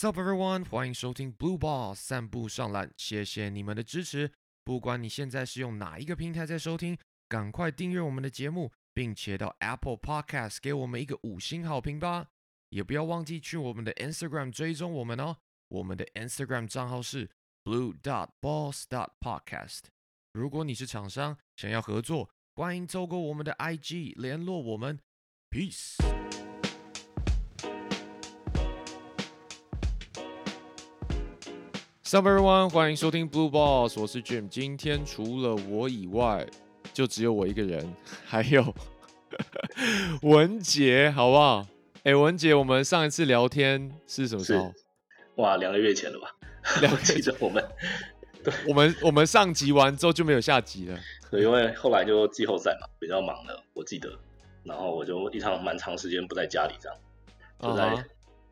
Sup everyone，欢迎收听 Blue Ball 散步上篮，谢谢你们的支持。不管你现在是用哪一个平台在收听，赶快订阅我们的节目，并且到 Apple Podcast 给我们一个五星好评吧。也不要忘记去我们的 Instagram 追踪我们哦，我们的 Instagram 账号是 blue dot balls dot podcast。如果你是厂商想要合作，欢迎透过我们的 IG 联络我们。Peace。Sup everyone，欢迎收听 Blue Balls，我是 Jim。今天除了我以外，就只有我一个人，还有 文杰，好不好？哎，文杰，我们上一次聊天是什么时候？哇，两个月前了吧？了解着我们，对，我们我们上集完之后就没有下集了，对，因为后来就季后赛嘛，比较忙了，我记得，然后我就一场蛮长时间不在家里，这样就在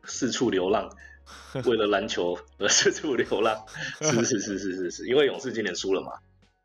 四处流浪。为了篮球而四处流浪，是是是是是是，因为勇士今年输了嘛，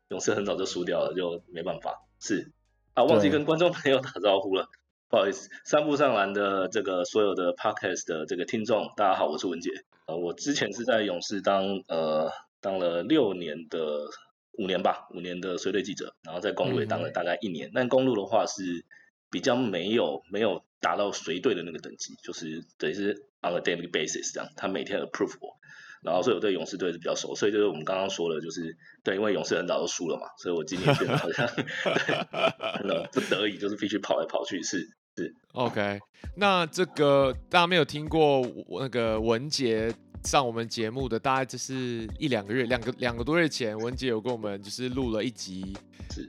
勇士很早就输掉了，就没办法。是啊，忘记跟观众朋友打招呼了，不好意思。三步上篮的这个所有的 podcast 的这个听众，大家好，我是文杰。呃，我之前是在勇士当呃当了六年的五年吧，五年的随队记者，然后在公路也当了大概一年。但公路的话是比较没有没有达到随队的那个等级，就是等于是。On a daily basis 这样，他每天 approve 我，然后所以我对勇士队是比较熟，所以就是我们刚刚说的，就是对，因为勇士很早就输了嘛，所以我今年变得好像 对，不得已就是必须跑来跑去，是是。OK，那这个大家没有听过那个文杰。上我们节目的大概就是一两个月，两个两个多月前，文杰有跟我们就是录了一集，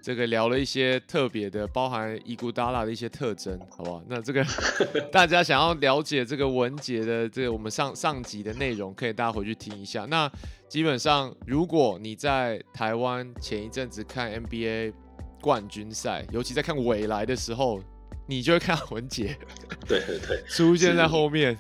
这个聊了一些特别的，包含伊古达拉的一些特征，好不好？那这个 大家想要了解这个文杰的这个我们上上集的内容，可以大家回去听一下。那基本上，如果你在台湾前一阵子看 NBA 冠军赛，尤其在看未来的时候，你就会看文杰，对对对，出现在后面。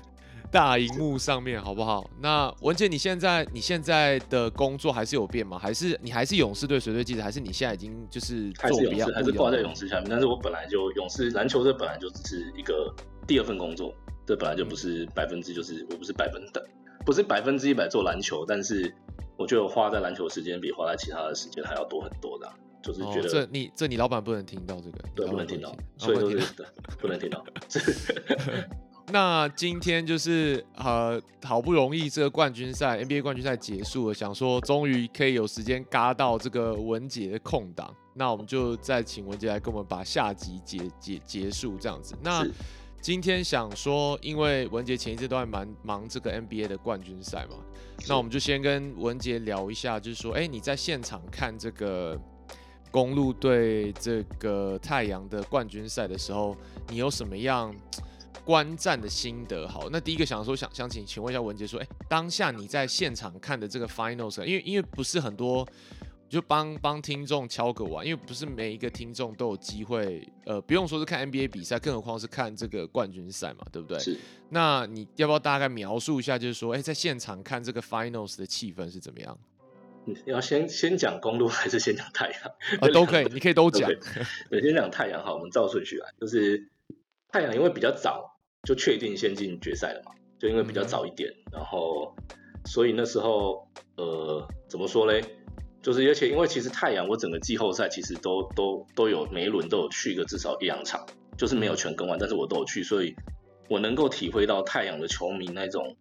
大荧幕上面好不好？那文杰，你现在你现在的工作还是有变吗？还是你还是勇士队随队记者？还是你现在已经就是还是勇士，还是挂在勇士下面？但是我本来就勇士篮球这本来就只是一个第二份工作，这本来就不是百分之就是我不是百分的，不是百分之一百做篮球，但是我觉得花在篮球时间比花在其他的时间还要多很多的，就是觉得这你这你老板不能听到这个，对，不能听到，所以就是 不能听到。那今天就是呃，好不容易这个冠军赛 NBA 冠军赛结束了，想说终于可以有时间嘎到这个文杰的空档，那我们就再请文杰来跟我们把下集结结结束这样子。那今天想说，因为文杰前一阵都还蛮忙这个 NBA 的冠军赛嘛，那我们就先跟文杰聊一下，就是说，哎，你在现场看这个公路对这个太阳的冠军赛的时候，你有什么样？观战的心得好，那第一个想说想想请请问一下文杰说，哎，当下你在现场看的这个 finals，因为因为不是很多，就帮帮听众敲个碗，因为不是每一个听众都有机会，呃，不用说是看 NBA 比赛，更何况是看这个冠军赛嘛，对不对？是。那你要不要大概描述一下，就是说，哎，在现场看这个 finals 的气氛是怎么样？要先先讲公路还是先讲太阳？啊，都可以，你可以都讲。对，先讲太阳好，我们照顺序来，就是太阳因为比较早。就确定先进决赛了嘛？就因为比较早一点，然后所以那时候呃怎么说嘞？就是而且因为其实太阳我整个季后赛其实都都都有每一轮都有去一个至少一两场，就是没有全跟完，但是我都有去，所以我能够体会到太阳的球迷那种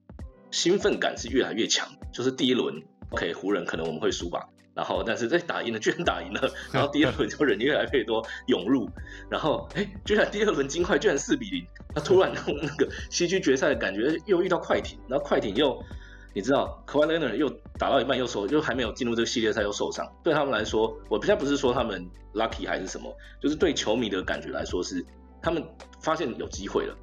兴奋感是越来越强。就是第一轮 OK 湖人可能我们会输吧。然后，但是这打赢了，居然打赢了。然后第二轮就人越来越多涌入，然后哎，居然第二轮金块居然四比零。他突然那个西区决赛的感觉又遇到快艇，然后快艇又你知道 k a w i Leonard 又打到一半又受，又还没有进入这个系列赛又受伤。对他们来说，我现在不是说他们 lucky 还是什么，就是对球迷的感觉来说是他们发现有机会了，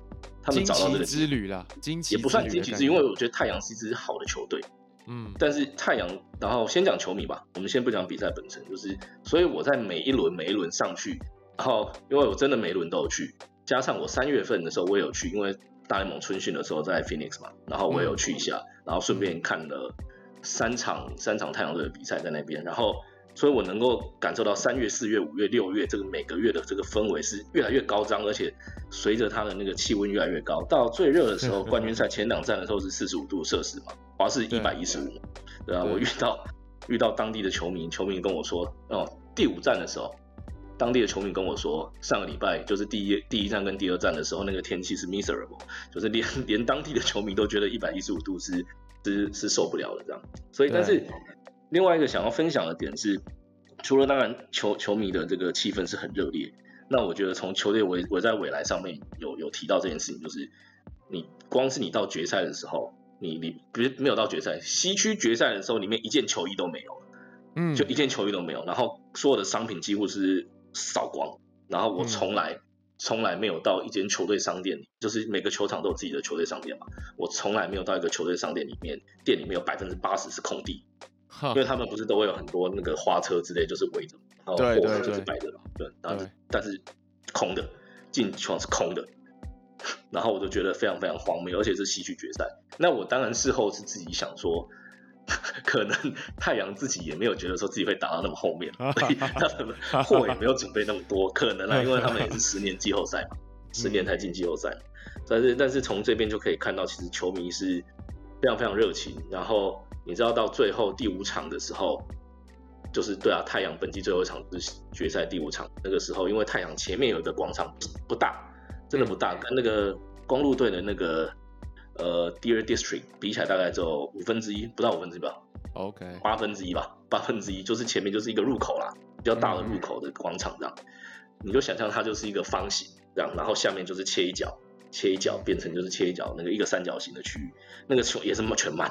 他们找到这个之旅了。惊奇也不算惊奇，是因为我觉得太阳是一支好的球队。嗯，但是太阳，然后先讲球迷吧，我们先不讲比赛本身，就是，所以我在每一轮每一轮上去，然后因为我真的每一轮都有去，加上我三月份的时候我也有去，因为大联盟春训的时候在 Phoenix 嘛，然后我也有去一下，然后顺便看了三场三场太阳队的比赛在那边，然后所以我能够感受到三月、四月、五月、六月这个每个月的这个氛围是越来越高涨，而且随着它的那个气温越来越高，到最热的时候，冠军赛前两站的时候是四十五度摄氏嘛，华氏一百一十五，对啊，我遇到遇到当地的球迷，球迷跟我说，哦，第五站的时候，当地的球迷跟我说，上个礼拜就是第一第一站跟第二站的时候，那个天气是 miserable，就是连 连当地的球迷都觉得一百一十五度是是是受不了的这样，所以但是。另外一个想要分享的点是，除了当然球球迷的这个气氛是很热烈，那我觉得从球队围围在未来上面有有提到这件事情，就是你光是你到决赛的时候，你你不是没有到决赛，西区决赛的时候，里面一件球衣都没有，嗯，就一件球衣都没有，然后所有的商品几乎是扫光，然后我从来从来没有到一间球队商店里，就是每个球场都有自己的球队商店嘛，我从来没有到一个球队商店里面，店里面有百分之八十是空地。因为他们不是都会有很多那个花车之类，就是围着，然后货就是摆着嘛，对，但是但是空的，进场是空的，然后我就觉得非常非常荒谬，而且是西区决赛。那我当然事后是自己想说，可能太阳自己也没有觉得说自己会打到那么后面，所以他们货也没有准备那么多，可能啊，因为他们也是十年季后赛嘛，十年才进季后赛。但是但是从这边就可以看到，其实球迷是非常非常热情，然后。你知道到最后第五场的时候，就是对啊，太阳本季最后一场是决赛第五场。那个时候，因为太阳前面有一个广场不大，真的不大，跟那个公路队的那个呃 Deer District 比起来，大概只有五分之一，不到五分之一吧。OK，八分之一吧，八分之一就是前面就是一个入口啦，比较大的入口的广场这样。你就想象它就是一个方形这样，然后下面就是切一角，切一角变成就是切一角那个一个三角形的区域，那个球也是全满。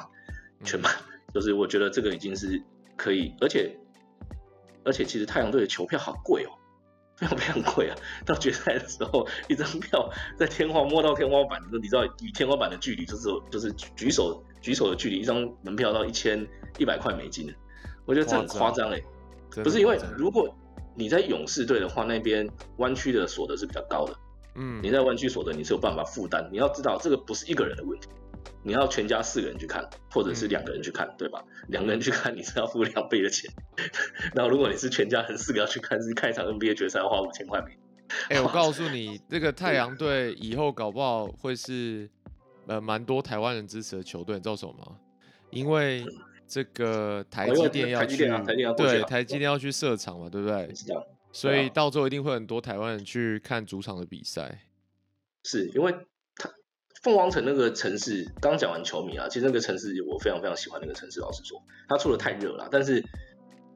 全满，就是我觉得这个已经是可以，而且而且其实太阳队的球票好贵哦，非常非常贵啊！到决赛的时候，一张票在天花摸到天花板，你知道与天花板的距离就是就是举手举手的距离，一张门票到一千一百块美金，我觉得这很夸张哎，不是因为如果你在勇士队的话，那边湾区的所得是比较高的，嗯，你在湾区所得你是有办法负担，你要知道这个不是一个人的问题。你要全家四个人去看，或者是两个人去看，对吧？两个人去看你是要付两倍的钱。然后如果你是全家人四个要去看，是看一场 NBA 决赛要花五千块美。哎，我告诉你，这个太阳队以后搞不好会是呃蛮多台湾人支持的球队，你知道什么吗？因为这个台积电要去，对，台积电要去设厂嘛，对不对？所以到最后一定会很多台湾人去看主场的比赛。是因为。凤凰城那个城市，刚讲完球迷啊，其实那个城市我非常非常喜欢那个城市。老实说，它出的太热了。但是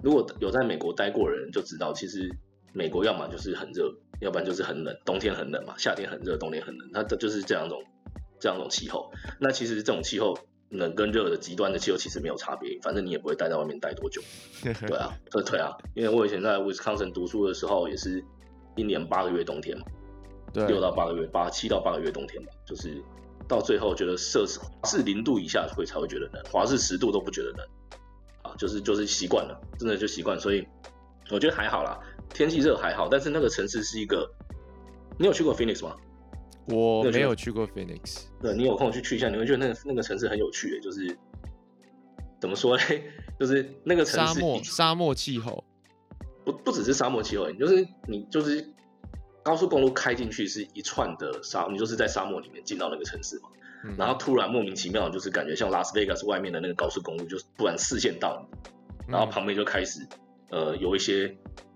如果有在美国待过的人就知道，其实美国要么就是很热，要不然就是很冷。冬天很冷嘛，夏天很热，冬天很冷，它这就是这两种这两种气候。那其实这种气候冷跟热的极端的气候其实没有差别，反正你也不会待在外面待多久。对啊，对啊，因为我以前在威斯康森读书的时候，也是一年八个月冬天嘛，六到八个月，八七到八个月冬天嘛，就是。到最后觉得摄氏是零度以下会才会觉得冷，华氏十度都不觉得冷，啊，就是就是习惯了，真的就习惯，所以我觉得还好啦，天气热还好，但是那个城市是一个，你有去过 Phoenix 吗？我没有去过 Phoenix，对你有空去去一下，你会觉得那个那个城市很有趣，就是怎么说呢？就是那个城市沙漠沙漠气候，不不只是沙漠气候，就是你就是。高速公路开进去是一串的沙，你就是在沙漠里面进到那个城市嘛，然后突然莫名其妙就是感觉像拉斯维加斯外面的那个高速公路，就突然视线到你，然后旁边就开始呃有一些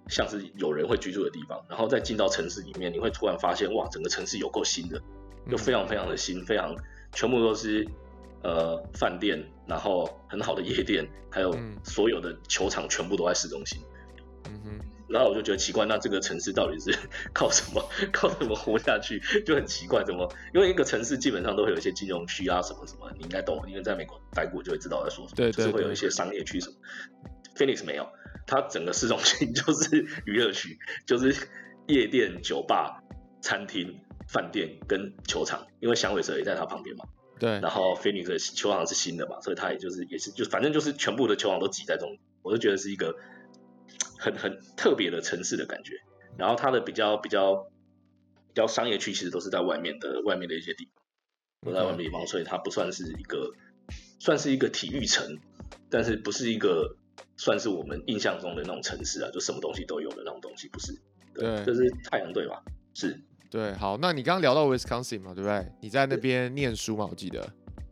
像是有人会居住的地方，然后再进到城市里面，你会突然发现哇，整个城市有够新的，就非常非常的新，非常全部都是呃饭店，然后很好的夜店，还有所有的球场全部都在市中心。嗯哼。然后我就觉得奇怪，那这个城市到底是 靠什么靠什么活下去？就很奇怪，怎么？因为一个城市基本上都会有一些金融区啊，什么什么，你应该懂，因为在美国待过就会知道在说什么。对，就是会有一些商业区什么。Phoenix 没有，它整个市中心 就是娱乐区，就是夜店、酒吧、餐厅、饭店跟球场，因为响尾蛇也在它旁边嘛。对。然后 Phoenix 的球场是新的嘛，所以它也就是也是就反正就是全部的球场都挤在中，我就觉得是一个。很很特别的城市的感觉，然后它的比较比较比较商业区其实都是在外面的外面的一些地方，都在外面地方，所以它不算是一个算是一个体育城，但是不是一个算是我们印象中的那种城市啊，就什么东西都有的那种东西，不是？对，这是太阳队吧？是。对，好，那你刚刚聊到 Wisconsin 嘛，对不对？你在那边念书嘛，我记得。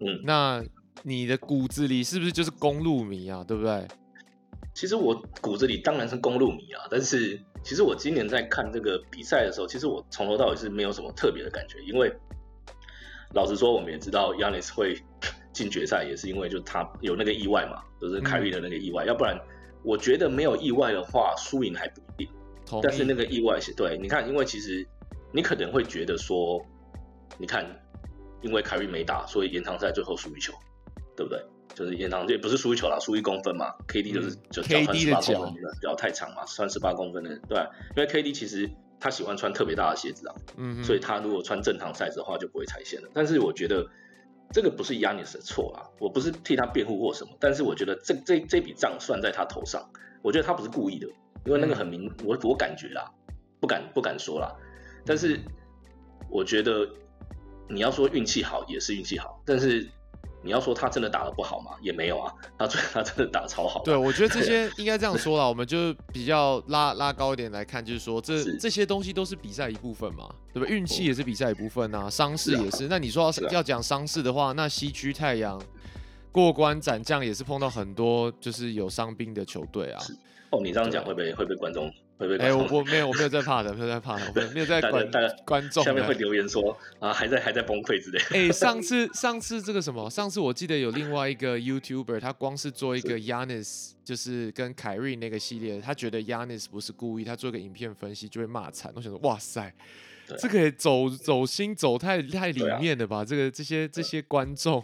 嗯。那你的骨子里是不是就是公路迷啊？对不对？其实我骨子里当然是公路迷啊，但是其实我今年在看这个比赛的时候，其实我从头到尾是没有什么特别的感觉，因为老实说，我们也知道亚尼斯会 进决赛，也是因为就他有那个意外嘛，就是凯瑞的那个意外，要不然我觉得没有意外的话，输赢还不一定。但是那个意外是对，你看，因为其实。你可能会觉得说，你看，因为凯瑞没打，所以延长赛最后输一球，对不对？就是延长也不是输一球啦，输一公分嘛。KD 就是就脚穿十八公分的脚太长嘛，穿十八公分的对。因为 KD 其实他喜欢穿特别大的鞋子啊，嗯，所以他如果穿正常 size 的话就不会踩线了。但是我觉得这个不是 Yanis 的错啦，我不是替他辩护或什么，但是我觉得这这这笔账算在他头上，我觉得他不是故意的，因为那个很明，我我感觉啦，不敢不敢说啦。但是我觉得你要说运气好也是运气好，但是你要说他真的打的不好吗？也没有啊，他他真的打超好。对，我觉得这些应该这样说了，我们就比较拉拉高一点来看，就是说这这些东西都是比赛一部分嘛，对吧？运气也是比赛一部分啊，伤势也是。那你说要要讲伤势的话，那西区太阳过关斩将也是碰到很多就是有伤兵的球队啊。哦，你这样讲会被会被观众？哎，我我没有，我没有在怕的，没有在怕的，我没有在 管观众。下面会留言说啊，还在还在崩溃之类。哎，上 次上次这个什么？上次我记得有另外一个 YouTuber，他光是做一个 Yanis，就是跟凯瑞那个系列，他觉得 Yanis 不是故意，他做个影片分析就会骂惨。我想说，哇塞，这个走走心走太太里面了吧？这个这些这些观众，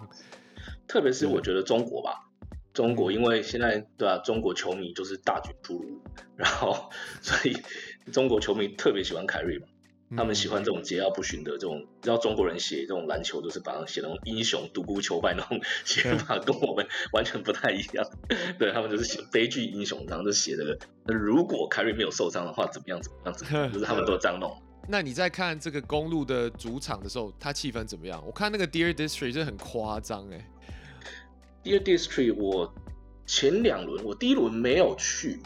特别是我觉得中国吧。中国因为现在对啊，中国球迷就是大举出炉，然后所以中国球迷特别喜欢凯瑞嘛，他们喜欢这种桀骜不驯的这种，知道中国人写这种篮球都是把它写那种英雄独孤求败那种写法，跟我们完全不太一样。对他们就是写悲剧英雄，然后就写这个，那如果凯瑞没有受伤的话，怎么样怎么样怎么样，就是他们都这样弄。那你在看这个公路的主场的时候，他气氛怎么样？我看那个 Dear District 是很夸张哎。Dear District，我前两轮我第一轮没有去，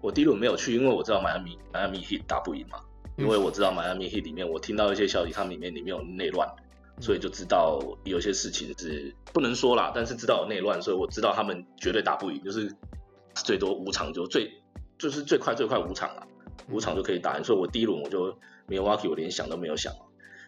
我第一轮没有去，因为我知道迈阿密迈阿密 Heat 打不赢嘛，因为我知道迈阿密 Heat 里面我听到一些消息，他们里面里面有内乱，所以就知道有些事情是不能说啦，但是知道有内乱，所以我知道他们绝对打不赢，就是最多五场就最就是最快最快五场啊，五场就可以打赢，所以我第一轮我就没有 Walkie，我连想都没有想。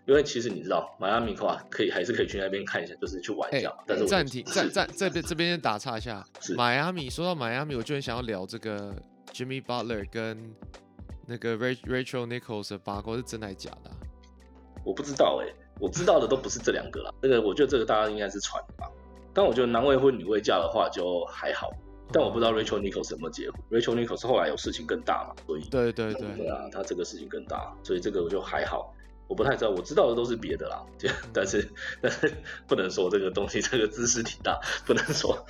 因为其实你知道，迈阿密的话可以还是可以去那边看一下，就是去玩一下。但是暂停，暂暂这边这边先打岔一下。迈阿密说到迈阿密，我就很想要聊这个 Jimmy Butler 跟那个 Rachel Nichols 的八卦是真的还是假的？我不知道哎，我知道的都不是这两个啦。那个我觉得这个大家应该是传的吧。但我觉得男未婚女未嫁的话就还好。但我不知道 Rachel Nichols 什么结婚。Rachel Nichols 后来有事情更大嘛，所以对对对对啊，他这个事情更大，所以这个我就还好。我不太知道，我知道的都是别的啦，但是但是不能说这个东西，这个知识挺大，不能说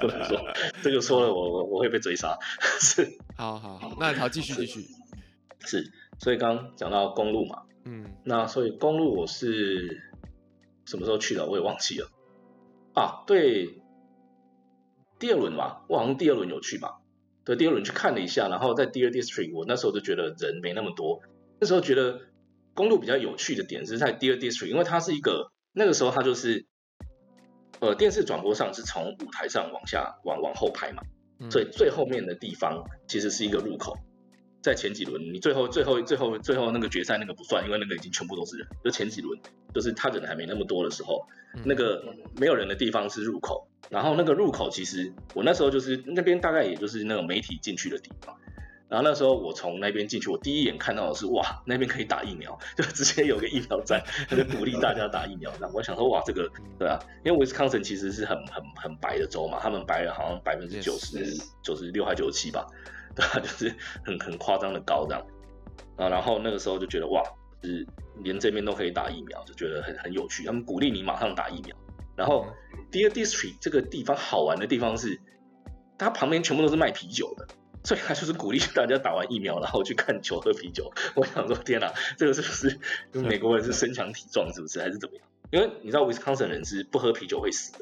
不能说，这个说了我我我会被追杀。是，好好好，那好继续继续。是，所以刚讲到公路嘛，嗯，那所以公路我是什么时候去的？我也忘记了啊。对，第二轮嘛，我好像第二轮有去吧？对，第二轮去看了一下，然后在第二 district，我那时候就觉得人没那么多，那时候觉得。公路比较有趣的点是在 Dear District，因为它是一个那个时候它就是，呃，电视转播上是从舞台上往下往往后拍嘛，所以最后面的地方其实是一个入口。在前几轮，你最后最后最后最后那个决赛那个不算，因为那个已经全部都是人。就前几轮，就是他人还没那么多的时候，那个没有人的地方是入口。然后那个入口其实我那时候就是那边大概也就是那种媒体进去的地方。然后那时候我从那边进去，我第一眼看到的是哇，那边可以打疫苗，就直接有个疫苗站，他就鼓励大家打疫苗。那我想说哇，这个对啊，因为威斯康森其实是很很很白的州嘛，他们白人好像百分之九十九十六还九十七吧，对啊，就是很很夸张的高这样。啊，然后那个时候就觉得哇，就是连这边都可以打疫苗，就觉得很很有趣。他们鼓励你马上打疫苗。然后 Dear District 这个地方好玩的地方是，它旁边全部都是卖啤酒的。所以他就是鼓励大家打完疫苗，然后去看球喝啤酒。我想说，天哪，这个是不是美国人是身强体壮，是不是还是怎么样？因为你知道，威斯康森人是不喝啤酒会死的。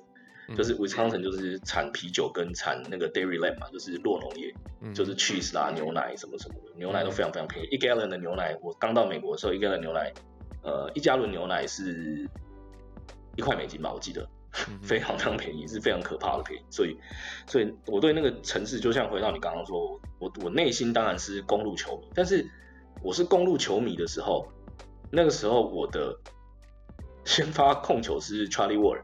就是 Wisconsin 就是产啤酒跟产那个 dairy land 嘛，就是酪农业，就是 cheese 啦、牛奶什么什么的，牛奶都非常非常便宜。一 gallon 的牛奶，我刚到美国的时候，一 gallon 牛奶，呃，一加仑牛奶是一块美金吧，我记得，非常非常便宜，是非常可怕的便宜。所以，所以我对那个城市，就像回到你刚刚说，我我内心当然是公路球迷，但是我是公路球迷的时候，那个时候我的先发控球是 Charlie Ward。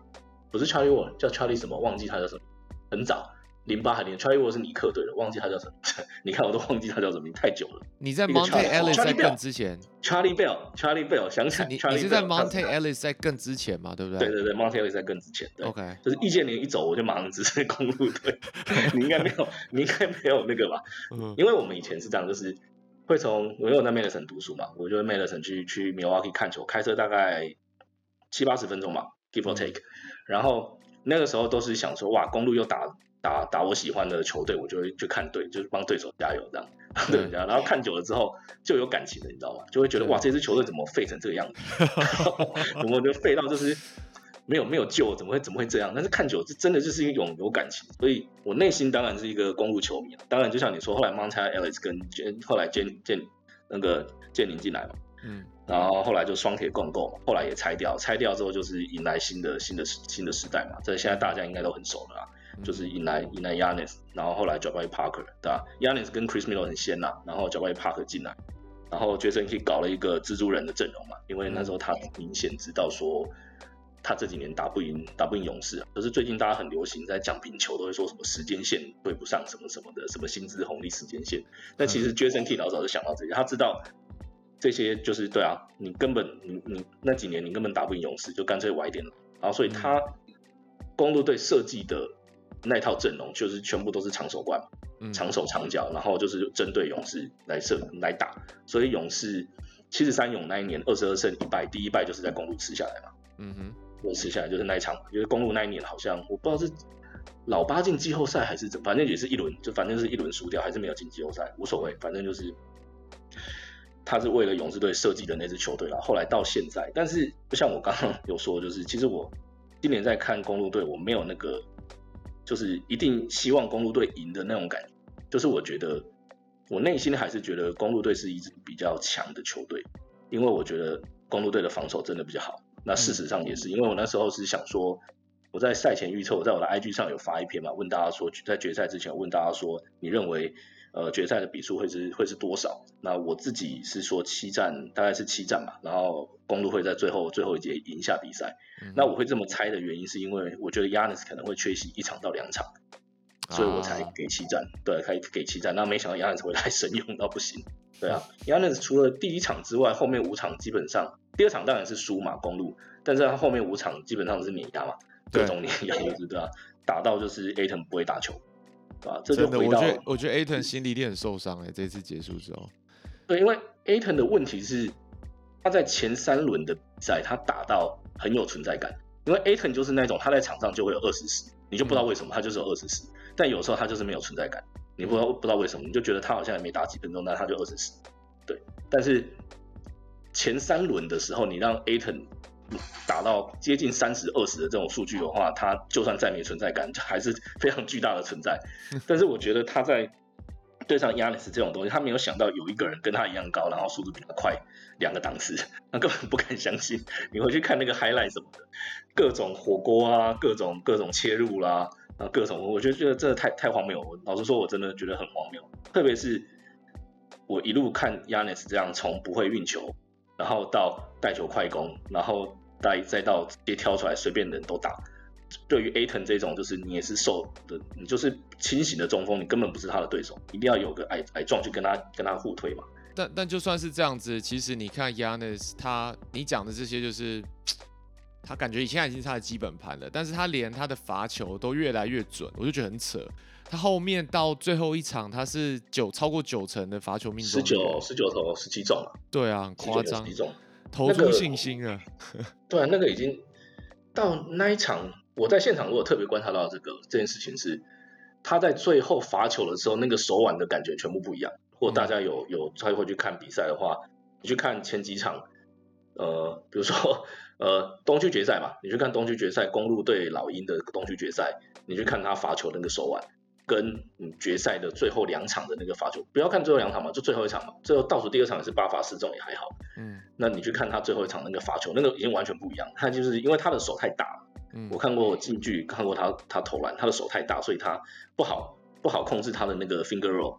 不是 Charlie Ward，叫 Charlie 什么？忘记他叫什么。很早，零八还零。Charlie Ward 是尼克队的，忘记他叫什么。你看，我都忘记他叫什么，太久了。你在 Monte Ellis 在更之前，Charlie Bell，Charlie Bell，想起来。你你是在 Monte Ellis 在更之前嘛？对不对？对对对，Monte Ellis 在更之前。OK，就是易建联一走，我就马上支持公路队。你应该没有，你应该没有那个吧？嗯。因为我们以前是这样，就是会从我有在 Madison 读书嘛，我就 Madison 去去 Milwaukee 看球，开车大概七八十分钟嘛，give or take。然后那个时候都是想说，哇，公路又打打打我喜欢的球队，我就会去看队，就是帮对手加油这样，对。然后看久了之后就有感情了，你知道吗？就会觉得哇，这支球队怎么废成这个样子？怎么就废到就是没有没有救？怎么会怎么会这样？但是看久，这真的就是一种有感情。所以我内心当然是一个公路球迷当然，就像你说，后来 Montana Ellis 跟后来建建那个建宁进来嘛，嗯。然后后来就双铁共构嘛，后来也拆掉，拆掉之后就是迎来新的新的新的时代嘛，这现在大家应该都很熟了啦，就是引来引来 Yanis，然后后来 Jabari Parker，对吧？Yanis 跟 Chris Middleton 先呐，然后 Jabari Parker 进来，然后 Jason Kidd 搞了一个蜘蛛人的阵容嘛，因为那时候他明显知道说他这几年打不赢打不赢勇士啊，可是最近大家很流行在讲冰球，都会说什么时间线对不上什么什么的，什么薪资红利时间线，但其实 Jason Kidd 老早就想到这些，他知道。这些就是对啊，你根本你你那几年你根本打不赢勇士，就干脆晚一点了。然后所以他公路队设计的那套阵容就是全部都是长手冠，长手长脚，然后就是针对勇士来射来打。所以勇士七十三勇那一年二十二胜一败，第一败就是在公路吃下来嘛。嗯哼，我吃下来就是那一场，因为公路那一年好像我不知道是老八进季后赛还是怎，反正也是一轮，就反正是一轮输掉，还是没有进季后赛，无所谓，反正就是。他是为了勇士队设计的那支球队啦，后来到现在，但是就像我刚刚有说，就是其实我今年在看公路队，我没有那个就是一定希望公路队赢的那种感觉，就是我觉得我内心还是觉得公路队是一支比较强的球队，因为我觉得公路队的防守真的比较好。那事实上也是，因为我那时候是想说，我在赛前预测，我在我的 IG 上有发一篇嘛，问大家说，在决赛之前问大家说，你认为？呃，决赛的比数会是会是多少？那我自己是说七战，大概是七战吧。然后公路会在最后最后一节赢下比赛。那我会这么猜的原因，是因为我觉得 Yanis 可能会缺席一场到两场，所以我才给七战。对，可以给七战。那没想到 Yanis 会来 神勇到不行。对啊，Yanis 除了第一场之外，后面五场基本上，第二场当然是输嘛，公路。但是他后面五场基本上是碾压嘛，各种碾压，对吧？打到就是 Aton 不会打球。啊，真的，我觉得我觉得 Aton 心里一定很受伤哎，这次结束之后。对，因为 Aton 的问题是他在前三轮的比赛他打到很有存在感，因为 Aton 就是那种他在场上就会有二十四，你就不知道为什么他就是有二十四，但有时候他就是没有存在感，你不知道不知道为什么，你就觉得他好像也没打几分钟，但他就二十四。对，但是前三轮的时候你让 Aton。打到接近三十二十的这种数据的话，他就算再没存在感，还是非常巨大的存在。但是我觉得他在对上亚尼斯这种东西，他没有想到有一个人跟他一样高，然后速度比他快两个档次，他根本不敢相信。你回去看那个 highlight 什么的，各种火锅啊，各种各种切入啦，啊，各种，我觉得觉得真的太太荒谬。老实说，我真的觉得很荒谬。特别是我一路看亚尼斯这样从不会运球，然后到带球快攻，然后。再再到直接挑出来随便人都打，对于 Aton 这种就是你也是瘦的，你就是清醒的中锋，你根本不是他的对手，一定要有个矮矮壮去跟他跟他互推嘛。但但就算是这样子，其实你看 Yanis 他你讲的这些就是 他感觉现在已经是他的基本盘了，但是他连他的罚球都越来越准，我就觉得很扯。他后面到最后一场他是九超过九成的罚球命中，十九十九投十七中对啊，很夸张。投出信心啊！对啊，那个已经到那一场，我在现场我有特别观察到这个这件事情是，他在最后罚球的时候，那个手腕的感觉全部不一样。或大家有有再会去看比赛的话，你去看前几场，呃，比如说呃，东区决赛嘛，你去看东区决赛，公路对老鹰的东区决赛，你去看他罚球那个手腕，跟嗯决赛的最后两场的那个罚球，不要看最后两场嘛，就最后一场嘛，最后倒数第二场也是八罚四中也还好，嗯，那你去看他最后一场那个罚球，那个已经完全不一样，他就是因为他的手太大了，嗯，我看过近距离看过他他投篮，他的手太大，所以他不好不好控制他的那个 finger roll。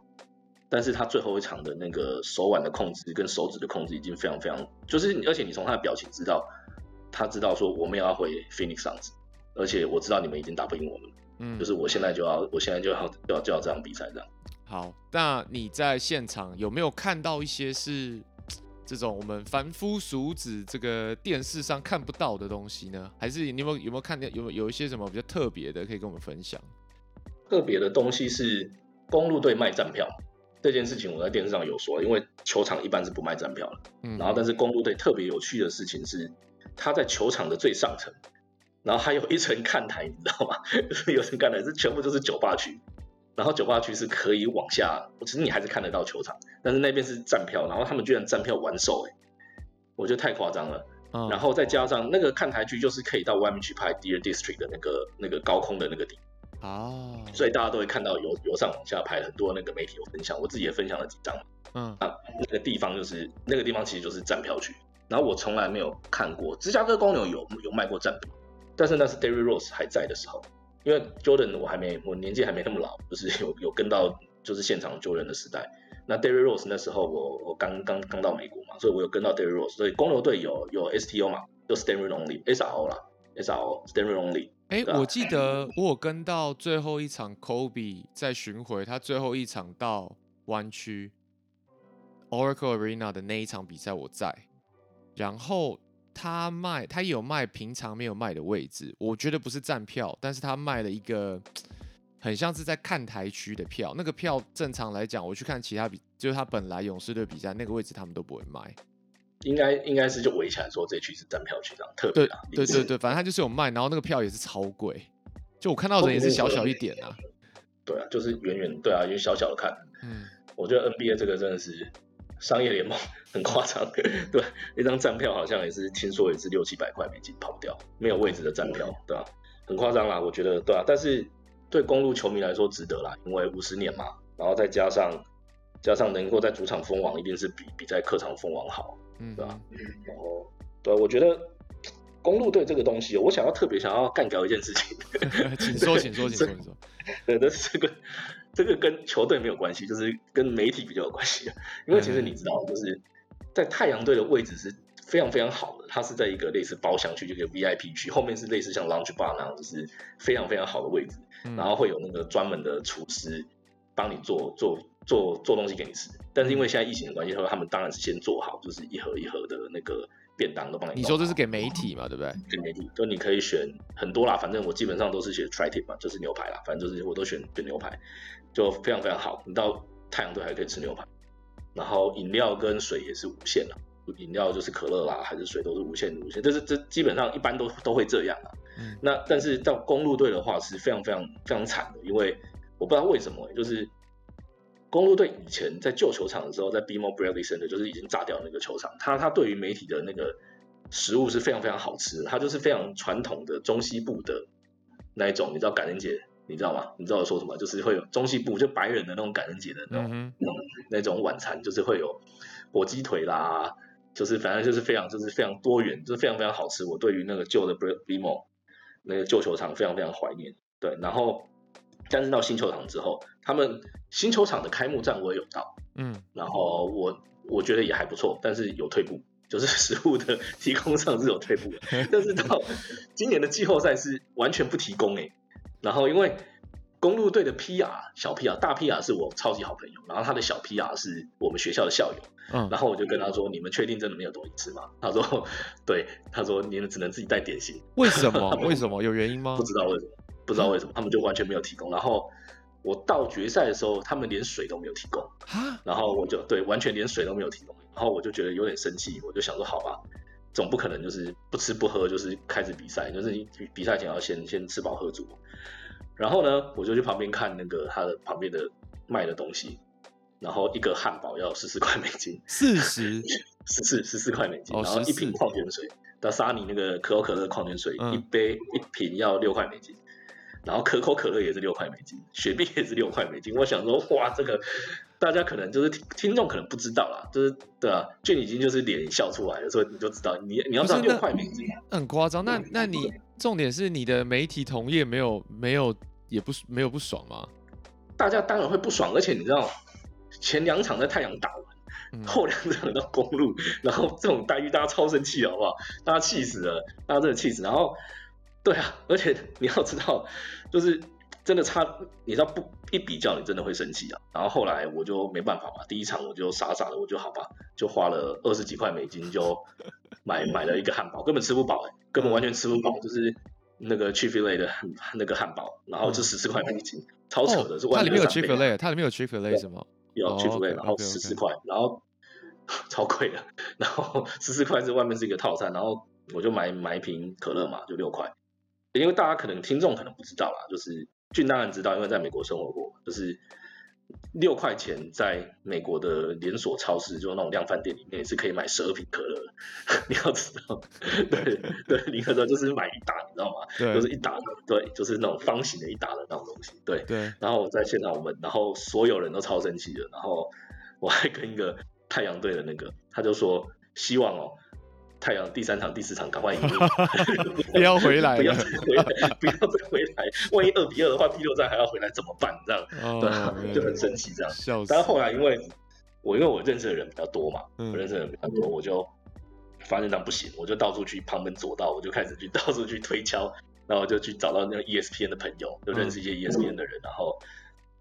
但是他最后一场的那个手腕的控制跟手指的控制已经非常非常，就是而且你从他的表情知道，他知道说我们要回 Phoenix 上子，而且我知道你们已经打不赢我们了，嗯，就是我现在就要，我现在就要就要就要这场比赛这样。好，那你在现场有没有看到一些是这种我们凡夫俗子这个电视上看不到的东西呢？还是你有没有有没有看见有有一些什么比较特别的可以跟我们分享？特别的东西是公路队卖站票。这件事情我在电视上有说，因为球场一般是不卖站票的。嗯，然后但是公路队特别有趣的事情是，他在球场的最上层，然后还有一层看台，你知道吗？有层看台是全部都是酒吧区，然后酒吧区是可以往下，其实你还是看得到球场，但是那边是站票，然后他们居然站票完售，哎，我觉得太夸张了。然后再加上那个看台区，就是可以到外面去拍 Deer District 的那个那个高空的那个地。哦，所以大家都会看到由由上往下拍很多那个媒体有分享，我自己也分享了几张。嗯，啊，那个地方就是那个地方其实就是站票区，然后我从来没有看过芝加哥公牛有有卖过站票，但是那是 Derry Rose 还在的时候，因为 Jordan 我还没我年纪还没那么老，就是有有跟到就是现场 Jordan 的时代。那 Derry Rose 那时候我我刚刚刚到美国嘛，所以我有跟到 Derry Rose，所以公牛队有有 STO 嘛，就 Stand Only SRO 啦，SRO Stand Only。哎，我记得我有跟到最后一场，Kobe 在巡回，他最后一场到湾区 Oracle Arena 的那一场比赛我在，然后他卖，他有卖平常没有卖的位置，我觉得不是站票，但是他卖了一个很像是在看台区的票，那个票正常来讲，我去看其他比，就是他本来勇士队比赛那个位置他们都不会卖。应该应该是就围起来说这区是站票区这样特别啊，对对对，反正他就是有卖，然后那个票也是超贵，就我看到人也是小小一点啊，对啊，就是远远对啊，因为小小的看，嗯，我觉得 NBA 这个真的是商业联盟 很夸张，对，一张站票好像也是听说也是六七百块美金跑掉，没有位置的站票，对吧？很夸张啦，我觉得对啊，但是对公路球迷来说值得啦，因为五十年嘛，然后再加上加上能够在主场封王，一定是比比在客场封王好。嗯，对吧？然后，对，我觉得公路队这个东西，我想要特别想要干掉一件事情。请说，请说，请说，请说。对，但是这个这个跟球队没有关系，就是跟媒体比较有关系。因为其实你知道，就是在太阳队的位置是非常非常好的，它是在一个类似包厢区，就个 VIP 区，后面是类似像 lounge bar 那样，就是非常非常好的位置。然后会有那个专门的厨师帮你做做。做做东西给你吃，但是因为现在疫情的关系，他们当然是先做好，就是一盒一盒的那个便当都帮你。你说这是给媒体嘛，对不对？给媒体，就你可以选很多啦，反正我基本上都是选 try tip 嘛，就是牛排啦，反正就是我都选选牛排，就非常非常好。你到太阳队还可以吃牛排，然后饮料跟水也是无限的，饮料就是可乐啦还是水都是无限无限，这是这基本上一般都都会这样啊。那但是到公路队的话是非常非常非常惨的，因为我不知道为什么，就是。公路队以前在旧球场的时候，在 BMO Bradley Center 就是已经炸掉那个球场。他他对于媒体的那个食物是非常非常好吃，他就是非常传统的中西部的那一种。你知道感恩节，你知道吗？你知道我说什么？就是会有中西部就白人的那种感恩节的那种那种那种晚餐，就是会有火鸡腿啦，就是反正就是非常就是非常多元，就是非常非常好吃。我对于那个旧的 BMO 那个旧球场非常非常怀念。对，然后。但是到新球场之后，他们新球场的开幕战我也有到，嗯，然后我我觉得也还不错，但是有退步，就是 食物的提供上是有退步的。但是到今年的季后赛是完全不提供哎，然后因为公路队的 PR 小 PR 大 PR 是我超级好朋友，然后他的小 PR 是我们学校的校友，嗯，然后我就跟他说：“你们确定真的没有东西吃吗？”他说：“对。”他说：“你们只能自己带点心。”为什么？为什么？有原因吗？不知道为什么。不知道为什么他们就完全没有提供，然后我到决赛的时候，他们连水都没有提供，然后我就对完全连水都没有提供，然后我就觉得有点生气，我就想说好吧，总不可能就是不吃不喝就是开始比赛，就是你比赛前要先先吃饱喝足，然后呢，我就去旁边看那个他的旁边的卖的东西，然后一个汉堡要十四块美金，四十十四十四块美金，然后一瓶矿泉水。达沙尼那个可口可乐矿泉水，嗯一杯一瓶要六块美金，然后可口可乐也是六块美金，雪碧也是六块美金。我想说，哇，这个大家可能就是听听众可能不知道啦，就是对啊，俊已经就是脸笑出来了，所以你就知道，你你要知道六块美金，很夸张。那那你重点是你的媒体同业没有没有也不没有不爽吗？大家当然会不爽，而且你知道前两场在太阳打完。嗯后两场到公路，然后这种待遇大家超生气，好不好？大家气死了，大家真的气死。然后，对啊，而且你要知道，就是真的差，你知道不一比较，你真的会生气啊。然后后来我就没办法嘛，第一场我就傻傻的，我就好吧，就花了二十几块美金就买 买了一个汉堡，根本吃不饱、欸，根本完全吃不饱，就是那个 Chick Fil A 的汉那个汉堡，然后就十四块美金，超扯的，是哦它里面有完全三 Chick 倍 Fil A，它里面有 Chick Fil A 是吗？有哦 Chick Fil A，OK，然后十四块，然后 超贵的，然后十四块是外面是一个套餐，然后我就买买一瓶可乐嘛，就六块。因为大家可能听众可能不知道啦，就是俊当然知道，因为在美国生活过，就是六块钱在美国的连锁超市，就那种量贩店里面也是可以买十二瓶可乐。你要知道，对对，你那时候就是买一打，你知道吗？对就是一打的，对，就是那种方形的一打的那种东西，对。对，然后我在现场我们，然后所有人都超生气的，然后我还跟一个太阳队的那个，他就说希望哦，太阳第三场、第四场赶快赢，不要回来不要了再回来，不要再回来，万一二比二的话，第六站还要回来怎么办？这样，对就很生气这样。但是。后来因为我因为我认识的人比较多嘛，嗯我认识的人比较多，我就发现这样不行，我就到处去旁门左道，我就开始去到处去推敲，然后就去找到那个 E ESPN 的朋友，就认识一些 E ESPN 的人，然后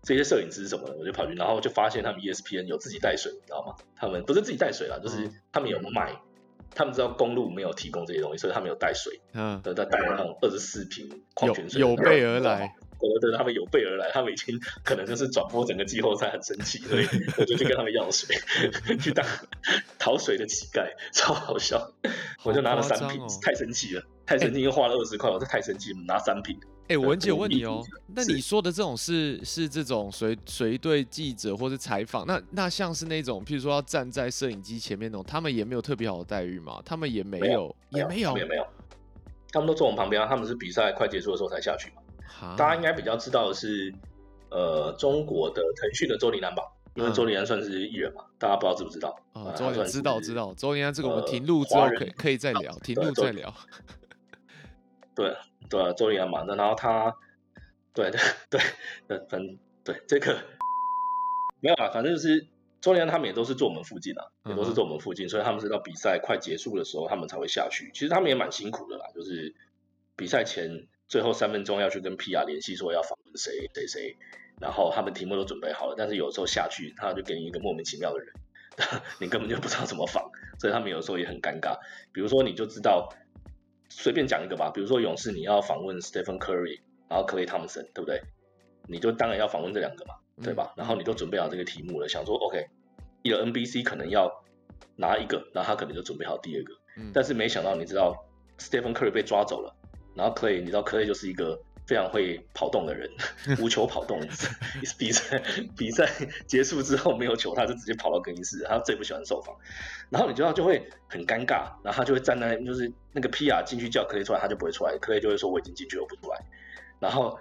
这些摄影师什么的，我就跑去，然后就发现他们 E ESPN 有自己带水，你知道吗？他们不是自己带水啦，就是嗯他们有卖，他们知道公路没有提供这些东西，所以他们有带水，嗯，呃，带带那种二十四瓶矿泉水，有备而来。我觉得他们有备而来，他们已经可能就是转播整个季后赛很生气，所以我就去跟他们要水，去当讨水的乞丐，超好笑。我就拿了三瓶，太生气了，太生气，因为花了二十块，我这太生气，拿三瓶。哎、文姐我问你哦，那你说的这种是是这种随随队记者或是采访，那那像是那种，譬如说要站在摄影机前面那种，他们也没有特别好的待遇嘛？他们也没没有，也没有也没有，他们都坐我们旁边啊，他们是比赛快结束的时候才下去嘛。哈大家应该比较知道的是，呃，中国的腾讯的周林安吧，因为嗯周林安算是艺人嘛，大家不知道知不知道？啊，周年知道知道，周林安这个我们呃停录之后可以可以再聊，停录周再聊。对对啊，周丽安嘛，那然后他，对对 对，呃，反正对这个没有啊，反正就是周丽安他们也都是坐我们附近啊，也都是坐我们附近，所以他们是到比赛快结束的时候，他们才会下去。其实他们也蛮辛苦的啦，就是比赛前最后三分钟要去跟 PR 联系说要访问谁谁谁，然后他们题目都准备好了，但是有时候下去他就给你一个莫名其妙的人，你根本就不知道怎么访，所以他们有时候也很尴尬。比如说你就知道。随便讲一个吧，比如说勇士你要访问 Stephen Curry，然后 Clay Thompson，对不对？你就当然要访问这两个嘛，对吧？嗯然后你都准备好这个题目了，想说 OK，一个 NBC 可能要拿一个，然后他可能就准备好第二个，嗯但是没想到你知道 Stephen Curry 被抓走了，然后 Clay 你知道 Clay 就是一个非常会跑动的人，无球跑动，比赛比赛结束之后没有球，他就直接跑到更衣室，他最不喜欢受访，然后你知道就会很尴尬，然后他就会站在就是那个 PR 进去叫 Clay 出来，他就不会出来，Clay 就会说我已经进去了，我不出来，然后。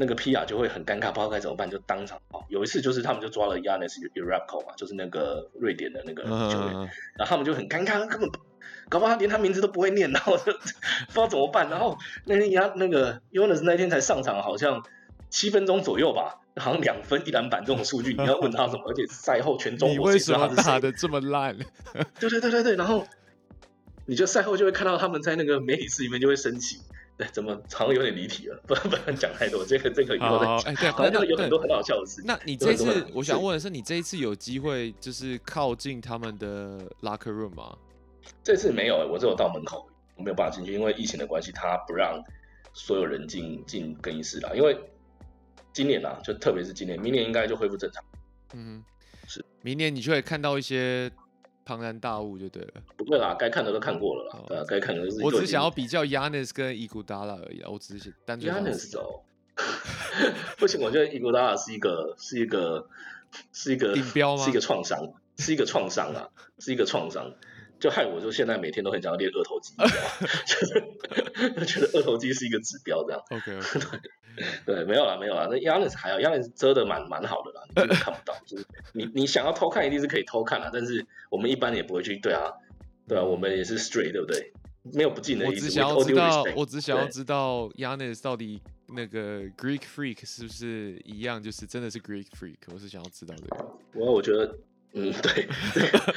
那个 PR 就会很尴尬，不知道该怎么办，就当场跑。有一次就是他们就抓了 Yanis 嘛，就是那个瑞典的那个嗯球员，嗯嗯然后他们就很尴尬，根本不搞不好他连他名字都不会念，然后就 不知道怎么办。然后那天他那个 Jonas 那天才上场，好像七分钟左右吧，好像两分一篮板这种数据，你要问他什么？而且赛后全中国谁知为什么道他是谁？打的这么烂？对对对对对，然后你就赛后就会看到他们在那个媒体室里面就会生气。对，怎么好像有点离题了？不不能讲太多，这个这个以后再，讲。哎，对，好像有很多很好笑的事情。那你这次我想问的是，你这一次有机会就是靠近他们的 locker room 吗？这次没有、欸，我只有到门口，我没有办法进去，因为疫情的关系，他不让所有人进进更衣室啦。因为今年啊，就特别是今年，明年应该就恢复正常。嗯，是，明年你就会看到一些庞然大物就对了。不会啦，该看的都看过了啦哦，对啊，该看的都是。我只想要比较 Yanis 跟伊古达拉而已啊，我只是单纯想要 Yanis 哦，不行，我觉得伊古达拉是一个是一个是一个顶标吗是一个创伤，是一个创伤啊，是一个创伤。就害我就现在每天都很想要练二头肌，就 觉得二头肌是一个指标这样。OK，对，没有啦，没有啦。那 Yanis 还好，Yanis 遮的蛮蛮好的啦，你根本看不到。就是你你想要偷看一定是可以偷看啦，但是我们一般也不会去。对啊，对啊，我们也是 straight，对不对？没有不敬的意思。我只想要知道我只想要知道 Yanis 到底那个 Greek freak 是不是一样，就是真的是 Greek freak？我是想要知道这个。我我觉得，嗯，对，这个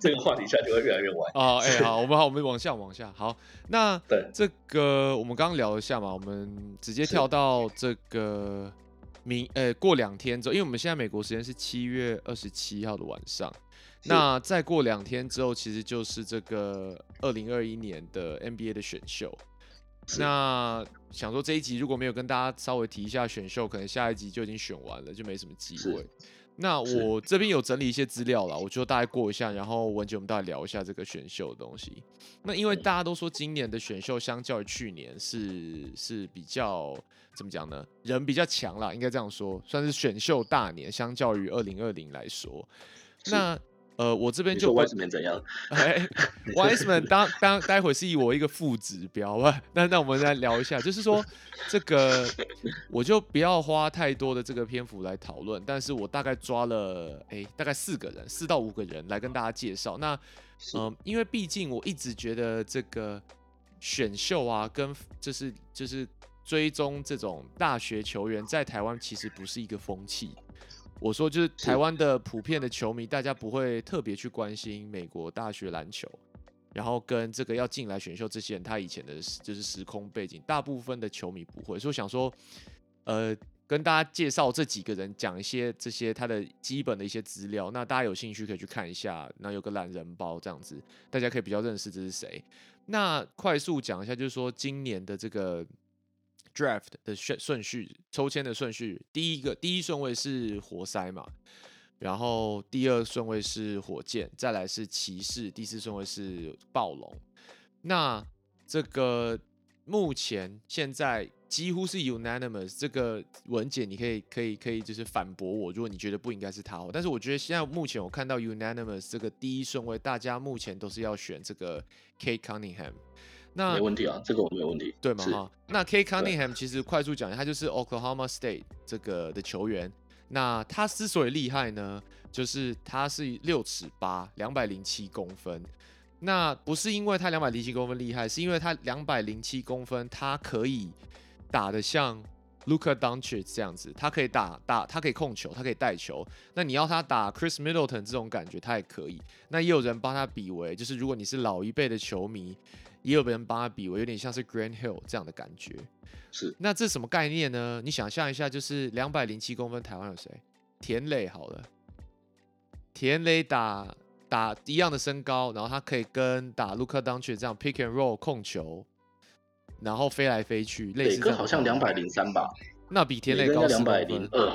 这个话题下就会越来越歪。哦，哎、好，我们好，我们往下往下。好，那 对这个我们刚刚聊了一下嘛，我们直接跳到这个明呃过两天之后，因为我们现在美国时间是七月二十七号的晚上，那再过两天之后，其实就是这个二零二一年的 NBA 的选秀。那想说这一集如果没有跟大家稍微提一下选秀，可能下一集就已经选完了，就没什么机是会。那我这边有整理一些资料了，我就大概过一下，然后文姐我们大概聊一下这个选秀的东西。那因为嗯大家都说今年的选秀相较于去年是是比较怎么讲呢？人比较强啦，应该这样说，算是选秀大年，相较于二零二零来说。那呃，我这边就不 Wiseman 怎样？哎，Wiseman 当当待会是以我一个副指标吧。那那我们来聊一下，就是说 这个我就不要花太多的这个篇幅来讨论，但是我大概抓了哎大概四个人，四到五个人来跟大家介绍。那是嗯、因为毕竟我一直觉得这个选秀啊，跟就是就是追踪这种大学球员在台湾其实不是一个风气。我说就是是台湾的普遍的球迷，大家不会特别去关心美国大学篮球，然后跟这个要进来选秀这些人他以前的就是时空背景，大部分的球迷不会，所以我想说，呃，跟大家介绍这几个人，讲一些这些他的基本的一些资料，那大家有兴趣可以去看一下，那有个懒人包这样子，大家可以比较认识这是谁。那快速讲一下，就是说今年的这个 draft 的顺顺序，抽签的顺序，第一个第一顺位是活塞嘛，然后第二顺位是火箭，再来是骑士，第四顺位是暴龙。那这个目前现在几乎是 unanimous，这个文姐你可以可以可以就是反驳我，如果你觉得不应该是他，但是我觉得现在目前我看到 unanimous 这个第一顺位，大家目前都是要选这个 Kate Cunningham。那没问题啊，这个我没有问题。对嘛哈？那 K Cunningham 其实快速讲一下，他就是 Oklahoma State 这个的球员。那他之所以厉害呢，就是他是六尺八，两百零七公分。那不是因为他两百零七公分厉害，是因为他两百零七公分，他可以打得像 Luka Doncic 这样子，他可以打打，他可以控球，他可以带球。那你要他打 Chris Middleton 这种感觉，他也可以。那也有人帮他比为，就是如果你是老一辈的球迷，也有人帮他比为有点像是 Grand Hill 这样的感觉。是那这什么概念呢？你想象一下，就是两百零七公分，台湾有谁？田磊好了，田磊打打一样的身高，然后他可以跟打 Luka Doncic 这样 pick and roll 控球，然后飞来飞去，类似磊哥好像两百，零三吧，那比田磊高两百。零二。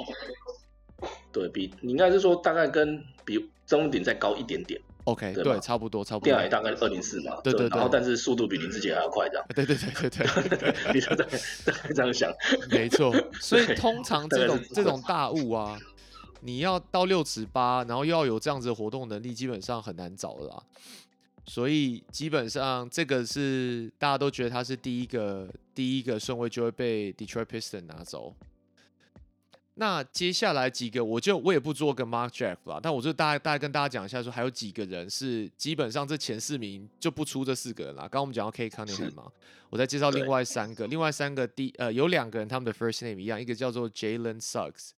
对比，你应该是说大概跟比中顶再高一点点，OK，对，对差不多，差不多。电矮大概二零四嘛，对对对然后但是速度比林志杰还要快，这样，对对对对对，你就大概大概这样想，没错。所以通常这种这种大雾啊，你要到六尺八，然后又要有这样子的活动能力，基本上很难找的啦。所以基本上这个是大家都觉得他是第一个第一个顺位就会被 Detroit Pistons 拿走。那接下来几个，我就我也不做个 Mark Jeff 啦，但我就大概大概跟大家讲一下，说还有几个人是基本上这前四名就不出这四个人啦。刚刚我们讲到 K Cunningham 嘛，我再介绍另外三个，另外三个第呃有两个人他们的 first name 一样，一个叫做 Jalen Suggs。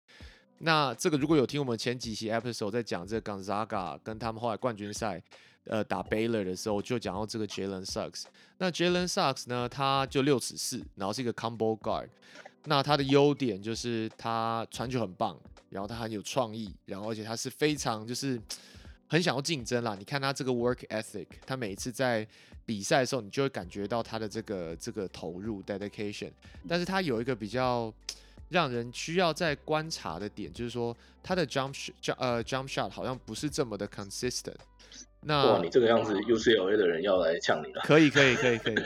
那这个如果有听我们前几期 episode 在讲这个 Gonzaga 跟他们后来冠军赛呃打 Baylor 的时候，就讲到这个 Jalen Suggs。那 Jalen Suggs 呢，他就六尺四，然后是一个 combo guard。那他的优点就是他传球很棒，然后他很有创意，然后而且他是非常就是 很想要竞争啦。你看他这个 work ethic，他每一次在比赛的时候，你就会感觉到他的这个这个投入 dedication。但是他有一个比较让人需要在观察的点，就是说他的 jump shot 呃 jump shot 好像不是这么的 consistent。那哇，你这个样子 UCLA 的人要来呛你了，可以，可以，可以，可以。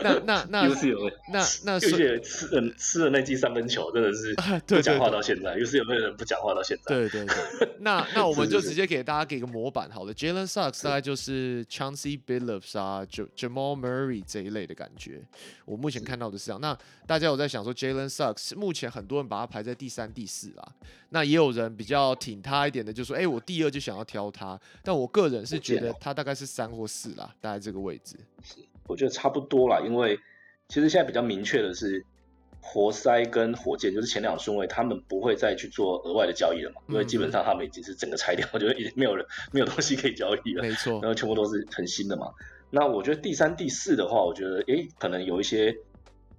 那那那 UCLA 那那又是有吃了吃了那记三分球，真的是不讲话到现在，又是有没有人不讲话到现在？对对对，那那我们就直接给大家给个模板好了。Jalen Sucks 大概就是 Chauncey Billups 啊，Jamal Murray 这一类的感觉。我目前看到的是这样。那大家有在想说 Jalen Sucks，目前很多人把他排在第三、第四啦，那也有人比较挺他一点的，就说哎，我第二就想要挑他。但我个人是觉得他大概是三或四啦，大概这个位置。是，我觉得差不多啦，因为其实现在比较明确的是，活塞跟火箭就是前两顺位，他们不会再去做额外的交易了嘛，因为基本上他们已经是整个拆掉，我觉得已经没有人没有东西可以交易了，没错，然后全部都是很新的嘛。那我觉得第三、第四的话，我觉得诶，可能有一些。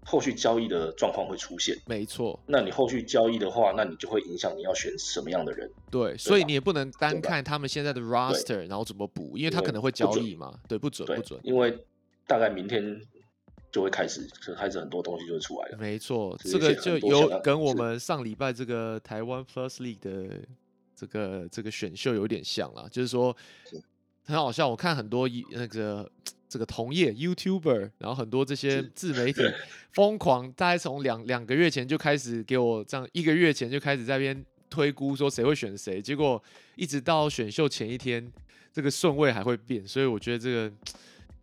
后续交易的状况会出现，没错。那你后续交易的话，那你就会影响你要选什么样的人。对，所以你也不能单看他们现在的 roster，然后怎么补，因为他可能会交易嘛。对，不准，不准。因为大概明天就会开始，开始很多东西就会出来了。没错，这个就有跟我们上礼拜这个台湾 Plus League 的这个这个选秀有点像啦，就是说很好笑。我看很多那个。这个同业 YouTuber，然后很多这些自媒体 疯狂，大概从两两个月前就开始给我这样，一个月前就开始在边推估说谁会选谁，结果一直到选秀前一天，这个顺位还会变，所以我觉得这个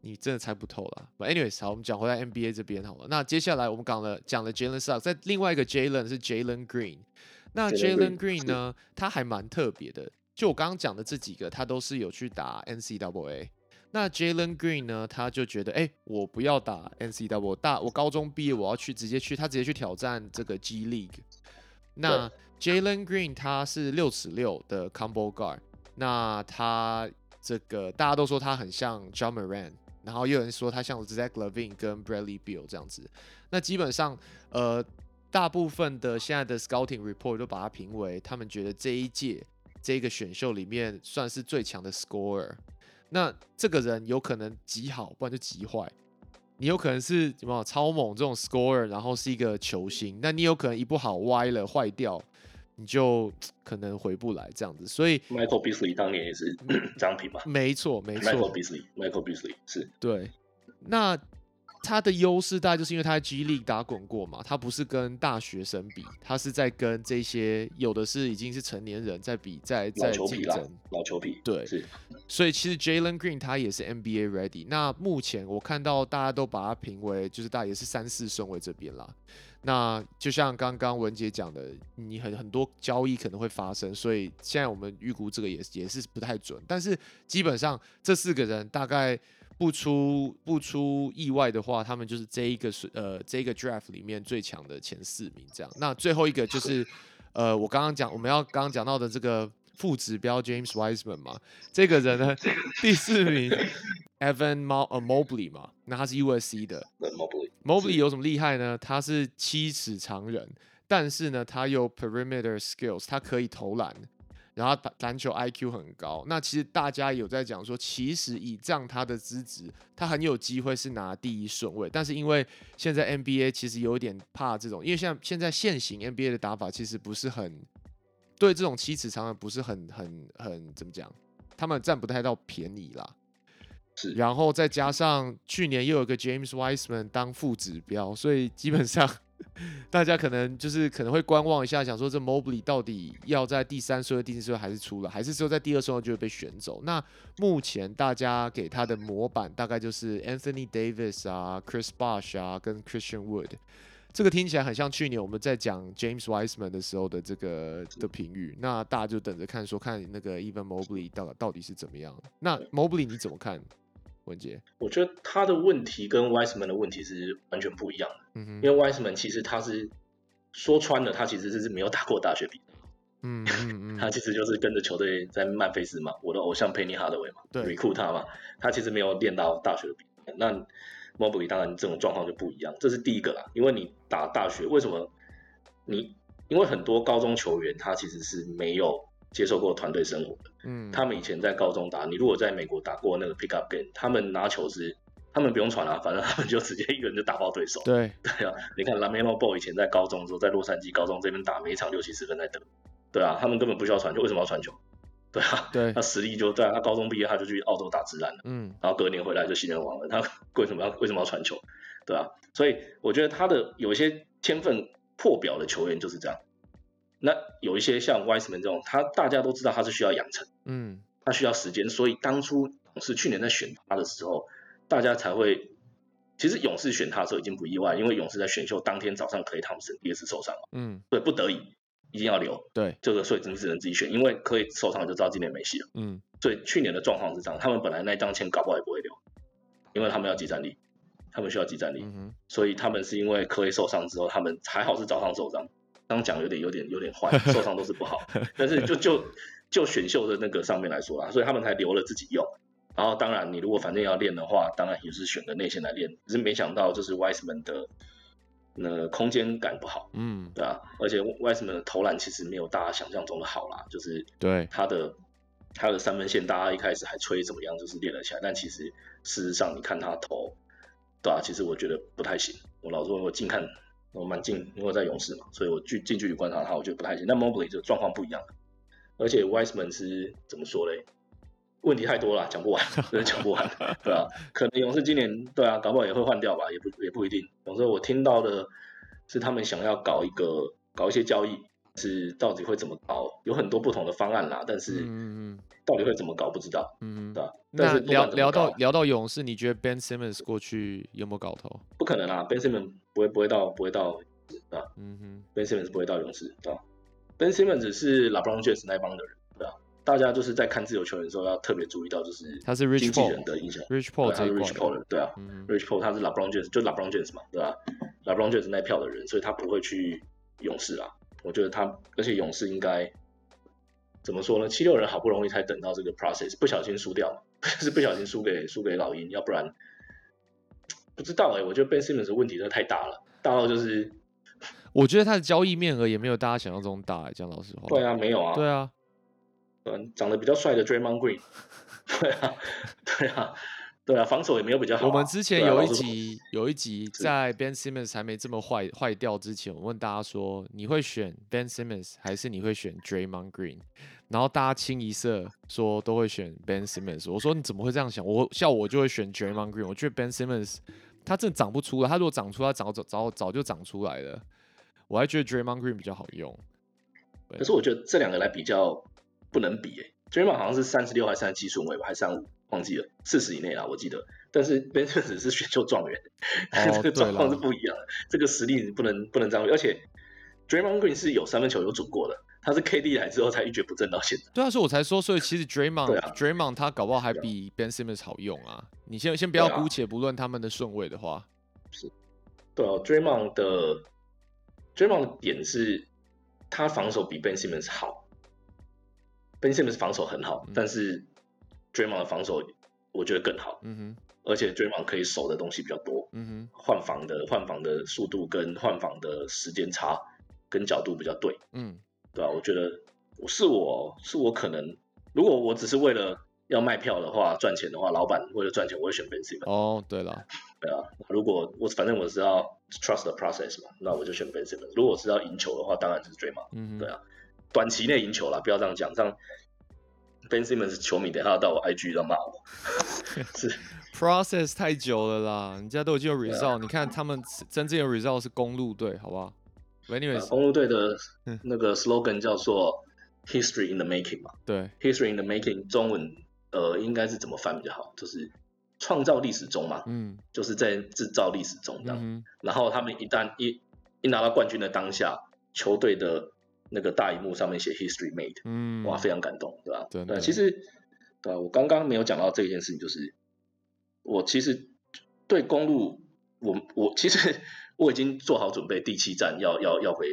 你真的猜不透了。Anyways，好，我们讲回来 NBA 这边好了。那接下来我们讲了讲了 Jalen Suggs，在另外一个 Jalen 是 Jalen Green。那 Jalen Green 呢，他还蛮特别的，就我刚刚讲的这几个，他都是有去打 NCAA。那 Jalen Green 呢？他就觉得，哎，我不要打 NCW，大我高中毕业，我要去直接去，他直接去挑战这个 G League。那 Jalen Green 他是六尺六的 Combo Guard，那他这个大家都说他很像 John Moran，然后又有人说他像 Zach Levine 跟 Bradley Beal 这样子。那基本上，呃，大部分的现在的 Scouting Report 都把他评为他们觉得这一届这个选秀里面算是最强的 Scorer。那这个人有可能极好，不然就极坏。你有可能是什么超猛这种 scorer，然后是一个球星，那你有可能一不好歪了坏掉，你就可能回不来这样子。所以 Michael Beasley 当年也是这样评嘛？没错，没错。Michael Beasley，Michael Beasley 是对。那他的优势大概就是因为他在 G League 打滚过嘛，他不是跟大学生比，他是在跟这些有的是已经是成年人在比，在在竞争。老球皮，对，是。所以其实 Jalen Green 他也是 NBA ready。那目前我看到大家都把他评为就是大也是三四顺位这边啦。那就像刚刚文杰讲的，你很很多交易可能会发生，所以现在我们预估这个也也是不太准。但是基本上这四个人大概。不出不出意外的话，他们就是这一个是呃这个 draft 里面最强的前四名这样。那最后一个就是呃我刚刚讲我们要刚刚讲到的这个副指标 James Wiseman 嘛，这个人呢第四名 Evan Mobley 嘛，那他是 USC 的 Mobley Mobley 有什么厉害呢？他是七尺长人，但是呢他有 perimeter skills，他可以投篮。然后篮球 IQ 很高，那其实大家有在讲说，其实以这样他的资质，他很有机会是拿第一顺位。但是因为现在 NBA 其实有点怕这种，因为像现在现行 NBA 的打法其实不是很对这种七尺长的不是很很很怎么讲，他们占不太到便宜啦。是，然后再加上去年又有个 James Wiseman 当副指标，所以基本上。大家可能就是可能会观望一下，想说这 Mobley 到底要在第三顺位、第四顺位还是出了，还是说在第二顺位就会被选走？那目前大家给他的模板大概就是 Anthony Davis 啊、Chris Bosh 啊跟 Christian Wood，这个听起来很像去年我们在讲 James Wiseman 的时候的这个的评语。那大家就等着看，说看那个 Even Mobley 到到底是怎么样。那 Mobley 你怎么看？文杰，我觉得他的问题跟 Wiseman 的问题是完全不一样的。嗯因为 Wiseman 其实他是说穿了，他其实是没有打过大学比。嗯嗯嗯。他其实就是跟着球队在曼菲斯嘛，我的偶像 Penny Hardaway 嘛，recruit 他嘛。他其实没有练到大学的比。那 Mobley 当然这种状况就不一样，这是第一个啦。因为你打大学，为什么你？因为很多高中球员他其实是没有。接受过团队生活的，嗯，他们以前在高中打，你如果在美国打过那个 pick up game，他们拿球是，他们不用传啊，反正他们就直接一个人就打爆对手。对对啊，你看 Lamelo Ball 以前在高中的时候，在洛杉矶高中这边打，每一场六七十分在得，对啊，他们根本不需要传球，为什么要传球？对啊，对，他实力就对啊，他高中毕业他就去澳洲打自然了，嗯，然后隔年回来就新人王了，他为什么要为什么要传球？对啊，所以我觉得他的有一些天分破表的球员就是这样。那有一些像 Wiseman 这种，他大家都知道他是需要养成，嗯他需要时间，所以当初勇士去年在选他的时候，大家才会。其实勇士选他的时候已经不意外，因为勇士在选秀当天早上，克雷汤普森第二次受伤了，嗯，对，不得已一定要留，对，这个所以只能只能自己选，因为可以受伤就知道今年没戏了。嗯所以去年的状况是这样，他们本来那一张签搞不好也不会留，因为他们要集战力，他们需要集战力，嗯，所以他们是因为科以受伤之后，他们还好是早上受伤，刚讲有点有点有点坏，受伤都是不好，但是就就就选秀的那个上面来说啦，所以他们才留了自己用。然后当然你如果反正要练的话，当然也是选个内线来练，只是没想到就是 Wiseman 的那空间感不好，嗯，对啊，而且 Wiseman 的投篮其实没有大家想象中的好啦，就是对，他的他的三分线，大家一开始还吹怎么样，就是练了起来，但其实事实上你看他投，对啊，其实我觉得不太行。我老实说，我近看我蛮近，因为在勇士嘛，所以我近近距离观察他，我觉得不太行。但 Mobley 这个状况不一样，而且 Wiseman 是怎么说嘞？问题太多了，讲不完，真的讲不完，对啊，可能勇士今年对啊，搞不好也会换掉吧，也不也不一定。总之我听到的是他们想要搞一个搞一些交易，是到底会怎么搞？有很多不同的方案啦，但是嗯嗯到底会怎么搞不知道，嗯嗯。对吧、但是聊聊到聊到勇士，你觉得 Ben Simmons 过去有没有搞头？不可能啊，Ben Simmons 不会不会到不会到啊嗯哼，，Ben Simmons 不会到勇士，对吧、Ben Simmons 是 LeBron James 那一帮的人，对吧、大家就是在看自由球员的时候要特别注意到，就是他是 Rich 经纪人的影响。Rich Paul 他是 Rich Paul 的，的，对啊，，Rich Paul 他是 LeBron James，就 LeBron James 嘛，对吧、LeBron James 那一票的人，所以他不会去勇士啊。我觉得他，而且勇士应该怎么说呢？七六人好不容易才等到这个 process，不小心输掉，是不小心输给输给老鹰，要不然不知道哎、我觉得 Ben Simmons 的问题真的太大了，大到就是。我觉得他的交易面额也没有大家想象中大、欸，讲老实话。对啊，没有啊，对啊，嗯，长得比较帅的 Draymond Green，对啊，对啊，对啊，防守也没有比较好啊、我们之前。有一集有一集在 Ben Simmons 还没这么坏坏掉之前，我问大家说你会选 Ben Simmons 还是你会选 Draymond Green？然后大家清一色说都会选 Ben Simmons。我说你怎么会这样想？我像我就会选 Draymond Green。我觉得 Ben Simmons 他真的长不出来，他如果长出来，早早早早就长出来了。我还觉得 Draymond Green 比较好用。可是我觉得这两个来比较不能比诶、d r a y m o n 好像是三十六还是三十七顺位吧，还是三五，忘记了，四十以内啦，我记得。但是 Ben Simmons 是选秀状元，哦 这个状况是不一样的，这个实力不能不能这样。而且 Draymond Green 是有三分球有准过的，他是 KD 来之后才一蹶不振到现在。对啊，所以我才说，所以其实 Draymond、啊、Draymond 他搞不好还比 Ben Simmons 好用啊。你先先不要姑且不论他们的顺位的话，是。对啊，Draymond 的 Draymond 的点是，他防守比 Ben Simmons 好，Ben Simmons 防守很好，嗯。但是 Draymond 的防守我觉得更好，嗯哼，而且 Draymond 可以守的东西比较多，嗯哼。换防的换防的速度跟换防的时间差跟角度比较对，哼，嗯，对吧、我觉得我是我是我可能，如果我只是为了要卖票的话赚钱的话，老板为了赚钱我会选 Ben Simmons。哦，对了，对啊，如果我反正我是要 trust the process 嘛，那我就选 Ben Simmons。如果我是要赢球的话，当然就是 Draymond。嗯，对啊，短期内赢球啦，不要这样讲，这样 Ben Simmons 球迷等下要到我 IG 要骂我。是，process 太久了啦，人家都已经有 result，、你看他们真正有 result 是公路队，好不好公路队的嗯那个 slogan 叫做 History in the making 嘛对，，History in the making 中文呃应该是怎么翻比较好？就是创造历史中嘛，嗯就是在制造历史中这样。嗯，然后他们一旦一一拿到冠军的当下，球队的那个大荧幕上面写 History Made，嗯，哇，非常感动，对吧？对，其实对啊，我刚刚没有讲到这件事情，就是我其实对公路，我我其实我已经做好准备，第七站要要要回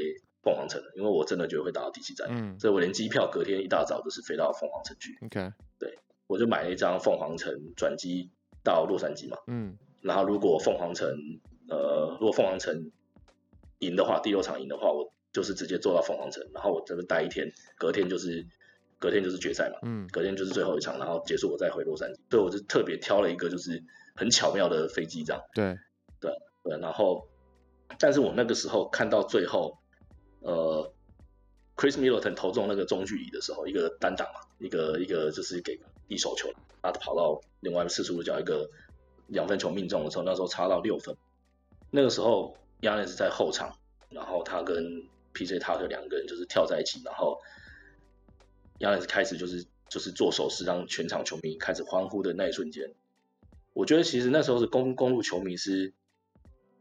凤凰城了，因为我真的觉得会打到第七站，嗯。所以我连机票隔天一大早就是飞到凤凰城去，，OK，对我就买了一张凤凰城转机到洛杉矶嘛，嗯。然后如果凤凰城呃，如果凤凰城赢的话，第六场赢的话，我就是直接坐到凤凰城，然后我这边待一天，隔天就是隔天就是决赛嘛，嗯。隔天就是最后一场，然后结束我再回洛杉矶，所以我就特别挑了一个就是很巧妙的飞机这样，对。对，对，然后但是我那个时候看到最后，呃，Chris Middleton 投中那个中距离的时候，一个单挡嘛，一个一个就是给一手球，他跑到另外四处角一个两分球命中的时候，那时候差到六分，那个时候 y a n 在后场，然后他跟 PJ 塔克两个人就是跳在一起，然后 y a n 开始就是就是做手势，让全场球迷开始欢呼的那一瞬间，我觉得其实那时候是公公路球迷是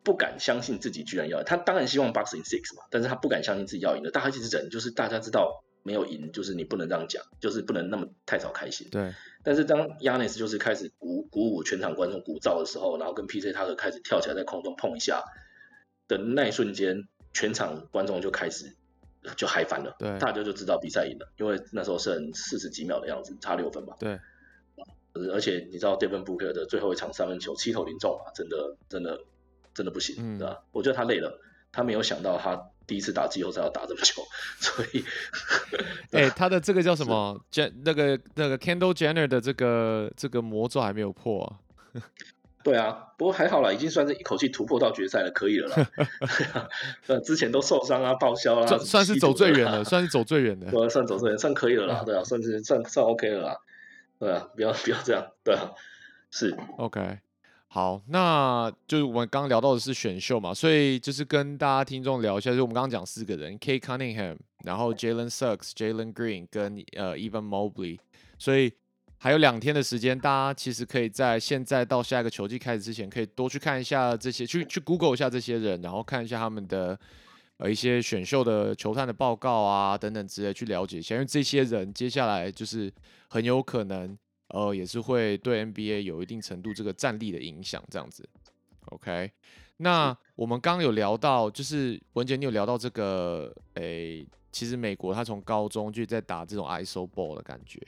不敢相信自己居然要赢，他当然希望 Boxing Six 嘛，但是他不敢相信自己要赢的。大家其实整就是大家知道没有赢，就是你不能这样讲，就是不能那么太早开心。对，但是当 Yanis 就是开始鼓鼓舞全场观众鼓噪的时候，然后跟 PJ 塔克开始跳起来在空中碰一下的那一瞬间，全场观众就开始就嗨翻了，对大家就知道比赛赢了，因为那时候剩四十几秒的样子，差六分吧。对，呃而且你知道 Devin Booker 的最后一场三分球七投零中嘛，真的真的真的不行，嗯对吧？我觉得他累了，他没有想到他第一次打季后赛要打这么久，所以 哎、他的这个叫什么？Jen 那个那个 Kendall Jenner 的这个这个魔咒还没有破、啊。对啊，不过还好啦，已经算是一口气突破到决赛了，可以了啦。呃，之前都受伤啊、报销啊，算算是走最远了，算是走最远的。对啊，算走最远，算可以了啦，对啊，算是算算 OK 了啦，对啊，不要不要这样，对啊，是 OK，好，那就是我们刚刚聊到的是选秀嘛，所以就是跟大家听众聊一下，就是我们刚刚讲四个人，K Cunningham，然后 Jalen Suggs、Jalen Green 跟呃 Evan Mobley，所以还有两天的时间，大家其实可以在现在到下一个球季开始之前，可以多去看一下这些，去去 Google 一下这些人，然后看一下他们的呃一些选秀的球探的报告啊等等之类，去了解一下，因为这些人接下来就是很有可能。呃，也是会对 NBA 有一定程度这个战力的影响，这样子。OK，那我们刚刚有聊到，就是文杰，你有聊到这个，诶、其实美国他从高中就在打这种 ISO ball 的感觉，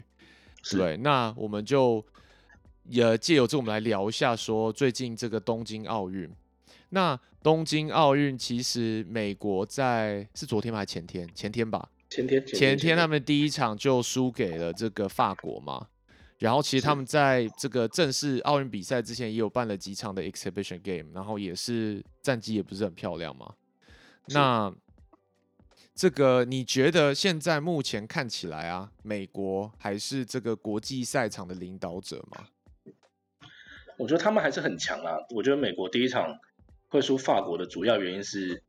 对。那我们就也借由这，我们来聊一下，说最近这个东京奥运。那东京奥运其实美国在是昨天吗？还是前天？前天吧。前天前天他们第一场就输给了这个法国嘛，然后其实他们在这个正式奥运比赛之前也有办了几场的 exhibition game，然后也是战绩也不是很漂亮嘛。那这个你觉得现在目前看起来啊，美国还是这个国际赛场的领导者吗？我觉得他们还是很强啊。我觉得美国第一场会输法国的主要原因是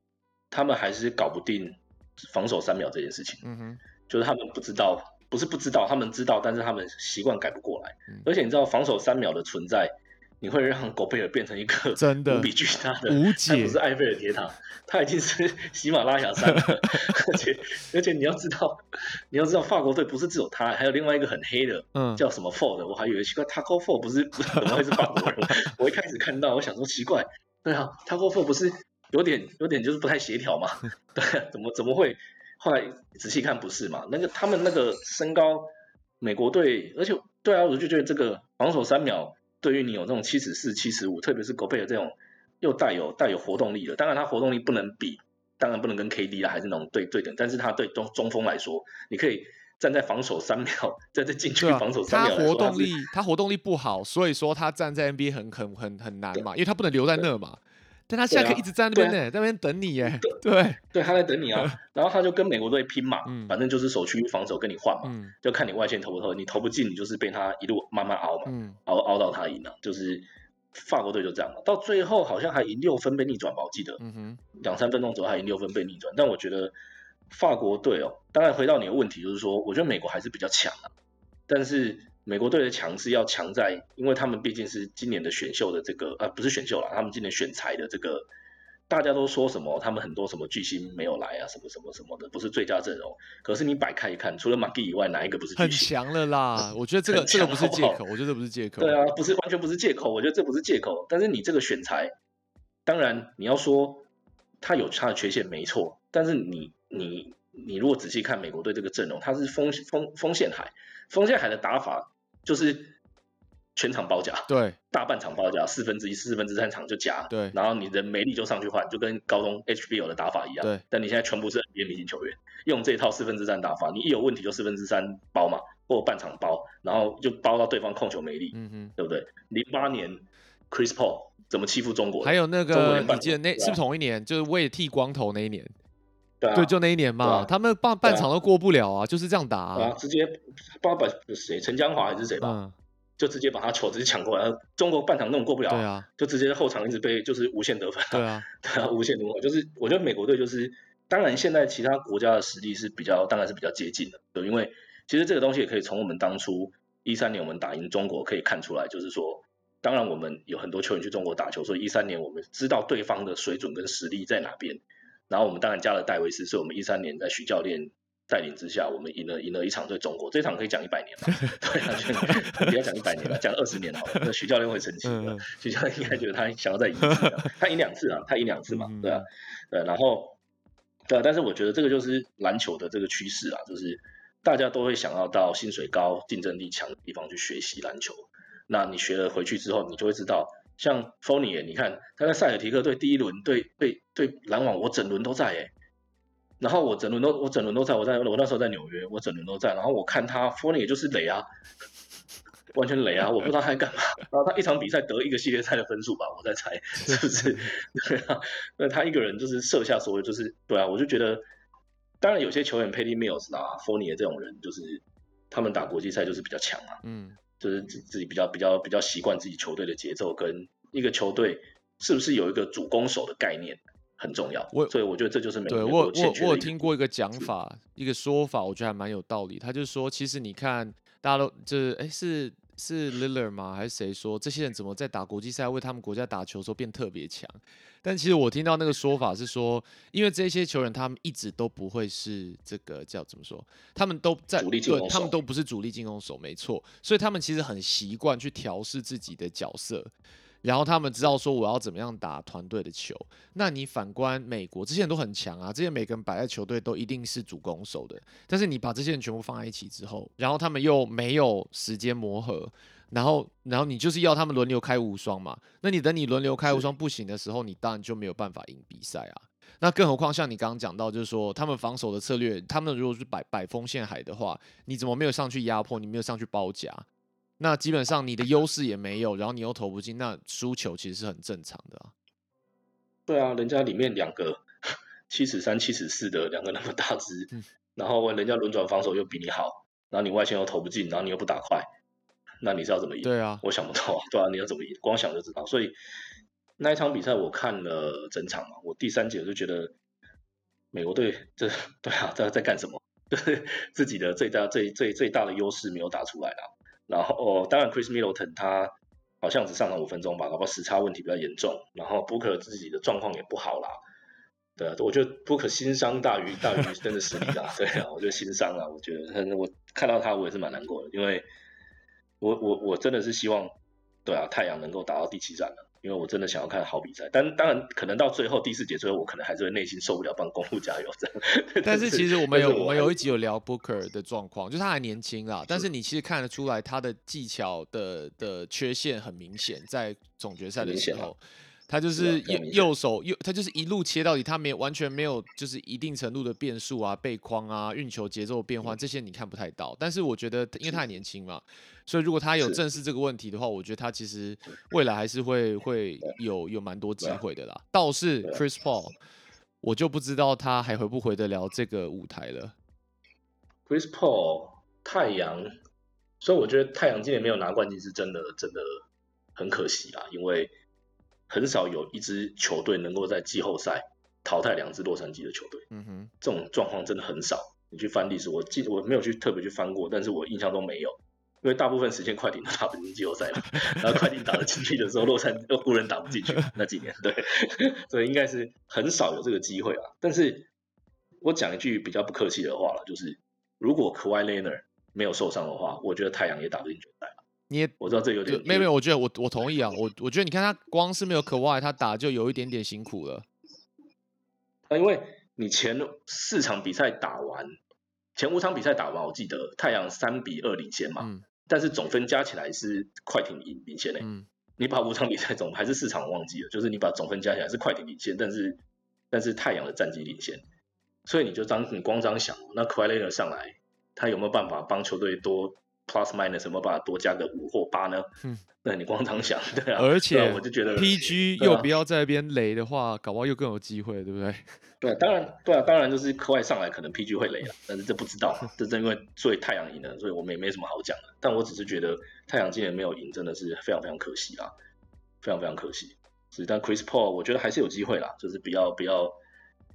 他们还是搞不定防守三秒这件事情，嗯哼，就是他们不知道，不是不知道，他们知道，但是他们习惯改不过来。嗯而且你知道防守三秒的存在，你会让狗贝尔变成一个真的无比巨大的无它解不是埃菲尔铁塔，它已经是喜马拉雅山了。而且而且你要知道，你要知道法国队不是只有他，还有另外一个很黑的，嗯，叫什么 Ford，我还以为奇怪，Taco Ford 不是不是 怎么会是法国人？我一开始看到，我想说奇怪，对啊，Taco Ford 不是有点有点就是不太协调嘛？对啊，怎么怎么会？后来仔细看不是嘛？那个他们那个身高，美国队，而且对啊，我就觉得这个防守三秒对于你有这种七十四、七十五，特别是狗贝尔这种又带有带有活动力的，当然他活动力不能比，当然不能跟 KD 啦，还是那种对对等，但是他对中中锋来说，你可以站在防守三秒，在这禁区防守，三秒来说，是活动力他活动力不好，所以说他站在 NBA 很很很很难嘛，因为他不能留在那嘛。但他现在可以对啊一直站那边对呢，在那边等你耶。对，对他在等你啊，然后他就跟美国队拼嘛，嗯反正就是守区防守跟你换嘛，嗯就看你外线投不投，你投不进，你就是被他一路慢慢熬嘛，嗯，熬熬到他赢了，就是法国队就这样嘛，到最后好像还赢六分被逆转吧，我记得两三分钟左右还赢六分被逆转，但我觉得法国队哦，当然回到你的问题，就是说，我觉得美国还是比较强啊，但是美国队的强是要强在，因为他们毕竟是今年的选秀的这个呃不是选秀啦，他们今年选材的这个，大家都说什么他们很多什么巨星没有来啊，什么什么什么的，不是最佳阵容，可是你摆开一看，除了马蒂以外，哪一个不是巨很星？强了啦。我觉得这个很这个不是借口，我觉得这不是借 口。对啊，不是完全不是借口，我觉得这不是借口。但是你这个选材，当然你要说他有他的缺陷没错，但是你你你如果仔细看美国队这个阵容，他是锋锋锋线海，锋线海的打法就是全场包夹，对大半场包夹，四分之一、四分之三场就夹，对然后你的没力就上去换，就跟高中 HBL 的打法一样，对，但你现在全部是 NBA 明星球员，用这套四分之三打法，你一有问题就四分之三包嘛，或半场包，然后就包到对方控球没力，嗯哼。对不对？零八年 Chris Paul 怎么欺负中国？还有那个，你记得那是不是同一年？就是为了剃光头那一年，对啊，对，就那一年嘛，啊。他们半半场都过不了啊，就是这样打啊，直接不知道把谁陈江华还是谁吧，嗯，就直接把他球直接抢过来，中国半场那种过不了，对啊，就直接后场一直被就是无限得分，对啊，对啊，无限得分，就是我觉得美国队就是，当然现在其他国家的实力是比较，当然是比较接近的，对，因为其实这个东西也可以从我们当初一三年我们打赢中国可以看出来，就是说，当然我们有很多球员去中国打球，所以一三年我们知道对方的水准跟实力在哪边，然后我们当然加了戴维斯，是我们一三年在徐教练。带领之下，我们赢了赢了一场对中国，这场可以讲一百年嘛？对啊，不要讲一百年了，讲二十年好了。那徐教练会生气的，徐教练应该觉得他想要再赢一次，他赢两次啊，他赢两次嘛，对啊，对，然后对，但是我觉得这个就是篮球的这个趋势啊，就是大家都会想要到薪水高、竞争力强的地方去学习篮球。那你学了回去之后，你就会知道，像 f o n y 你看他在塞尔提克队第一轮对对对篮网，我整轮都在哎。然后我整轮都我整轮都在，我在我那时候在纽约，我整轮都在。然后我看他 f o n y 也就是雷啊，完全雷啊，我不知道他在干嘛。然后他一场比赛得一个系列赛的分数吧，我在猜是不是？对啊，那他一个人就是设下所有，就是对啊，我就觉得，当然有些球员 p a t y Mills 啊 f o n y 这种人，就是他们打国际赛就是比较强啊，嗯，就是自自己比较比较比较习惯自己球队的节奏，跟一个球队是不是有一个主攻手的概念。很重要，我所以我觉得这就是美国对我我我有听过一个讲法，一个说法，我觉得还蛮有道理。他就说，其实你看，大家都就是哎，是是 Liller 吗？还是谁说这些人怎么在打国际赛为他们国家打球的时候变特别强？但其实我听到那个说法是说，因为这些球员他们一直都不会是这个叫怎么说，他们都在对，他们都不是主力进攻手，没错。所以他们其实很习惯去调试自己的角色。然后他们知道说我要怎么样打团队的球。那你反观美国，这些人都很强啊，这些每个人摆在球队都一定是主攻手的。但是你把这些人全部放在一起之后，然后他们又没有时间磨合，然后然后你就是要他们轮流开无双嘛？那你等你轮流开无双不行的时候，你当然就没有办法赢比赛啊。那更何况像你刚刚讲到，就是说他们防守的策略，他们如果是摆摆锋陷海的话，你怎么没有上去压迫？你没有上去包夹？那基本上你的优势也没有，然后你又投不进，那输球其实是很正常的啊。对啊，人家里面两个七尺三、七尺四的两个那么大只，然后人家轮转防守又比你好，然后你外线又投不进，然后你又不打快，那你是要怎么赢？对啊，我想不到啊。对啊，你要怎么赢？光想就知道。所以那一场比赛我看了整场嘛，我第三节就觉得美国队这 对啊在在干什么？就是自己的最大最最最大的优势没有打出来啊。然后，哦当然，Chris Middleton 他好像只上了五分钟吧，搞不好时差问题比较严重。然后，Booker 自己的状况也不好啦。对啊，我觉得 Booker 心伤大于大于 真的实力啦。对啊，我觉得心伤啊，我觉得我看到他我也是蛮难过的，因为我我我真的是希望，对啊，太阳能够打到第七战了。因为我真的想要看好比赛，但当然可能到最后第四节最后，我可能还是会内心受不了，帮公路加油这样。但是其实我们有我们有一集有聊 Booker 的状况，就是他还年轻啦，但是你其实看得出来他的技巧的的缺陷很明显，在总决赛的时候。他就是右右手右，他就是一路切到底，他没有完全没有就是一定程度的变数啊、背框啊、运球节奏变换这些你看不太到。但是我觉得，因为他还年轻嘛，所以如果他有正视这个问题的话，我觉得他其实未来还是会会有有蛮多机会的啦。倒是 Chris Paul，我就不知道他还回不回得了这个舞台了。Chris Paul 太阳，所以我觉得太阳今年没有拿冠军是真的真的很可惜啦，因为。很少有一支球队能够在季后赛淘汰两支洛杉矶的球队，嗯哼，这种状况真的很少。你去翻历史，我记我没有去特别去翻过，但是我印象中没有，因为大部分时间快艇都打不进季后赛嘛，然后快艇打得进去的时候，洛杉矶湖人打不进去 那几年，对，所以应该是很少有这个机会啊。但是我讲一句比较不客气的话了，就是如果 Kawhi Leonard 没有受伤的话，我觉得太阳也打不进决赛。你也我知道这有点没有没有，我觉得我我同意啊，我我觉得你看他光是没有可外，他打就有一点点辛苦了。啊，因为你前四场比赛打完，前五场比赛打完，我记得太阳三比二领先嘛，嗯，但是总分加起来是快艇领领先嘞，嗯，你把五场比赛总还是四场忘记了，就是你把总分加起来是快艇领先，但是但是太阳的战绩领先，所以你就当你光这样想，那 q u a l e r 上来，他有没有办法帮球队多？Plus minus 有没有办法多加个五或八呢？嗯，对你光常想，对啊。而且我就觉得 PG 又不要在那边雷的话，搞不好又更有机会，对不对？对，当然，对啊，当然就是课外上来可能 PG 会雷了，但是这不知道，这正因为所以太阳赢了，所以我们也没什么好讲的。但我只是觉得太阳今年没有赢，真的是非常非常可惜啦，非常非常可惜。是，但 Chris Paul 我觉得还是有机会啦，就是不要不要。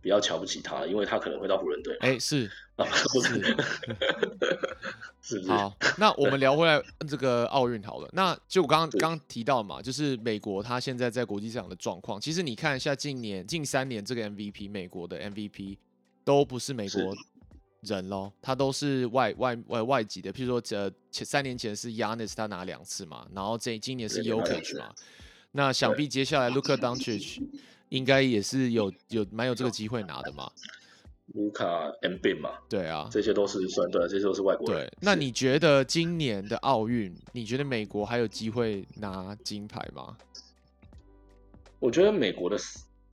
不要瞧不起他，因为他可能会到湖人队。哎，是 啊，不是，是不是？好，那我们聊回来这个奥运好了。那就我刚刚刚提到嘛，就是美国他现在在国际上的状况。其实你看一下近年近三年这个 MVP，美国的 MVP 都不是美国人喽，他都是外外外外籍的。譬如说，呃，前三年前是 Yanis，他拿两次嘛，然后这今年是 Yokic 嘛。那想必接下来 Luka Doncic。应该也是有有蛮有这个机会拿的嘛，卢卡 M B 嘛，对啊，这些都是算对，这些都是外国人。对，那你觉得今年的奥运，你觉得美国还有机会拿金牌吗？我觉得美国的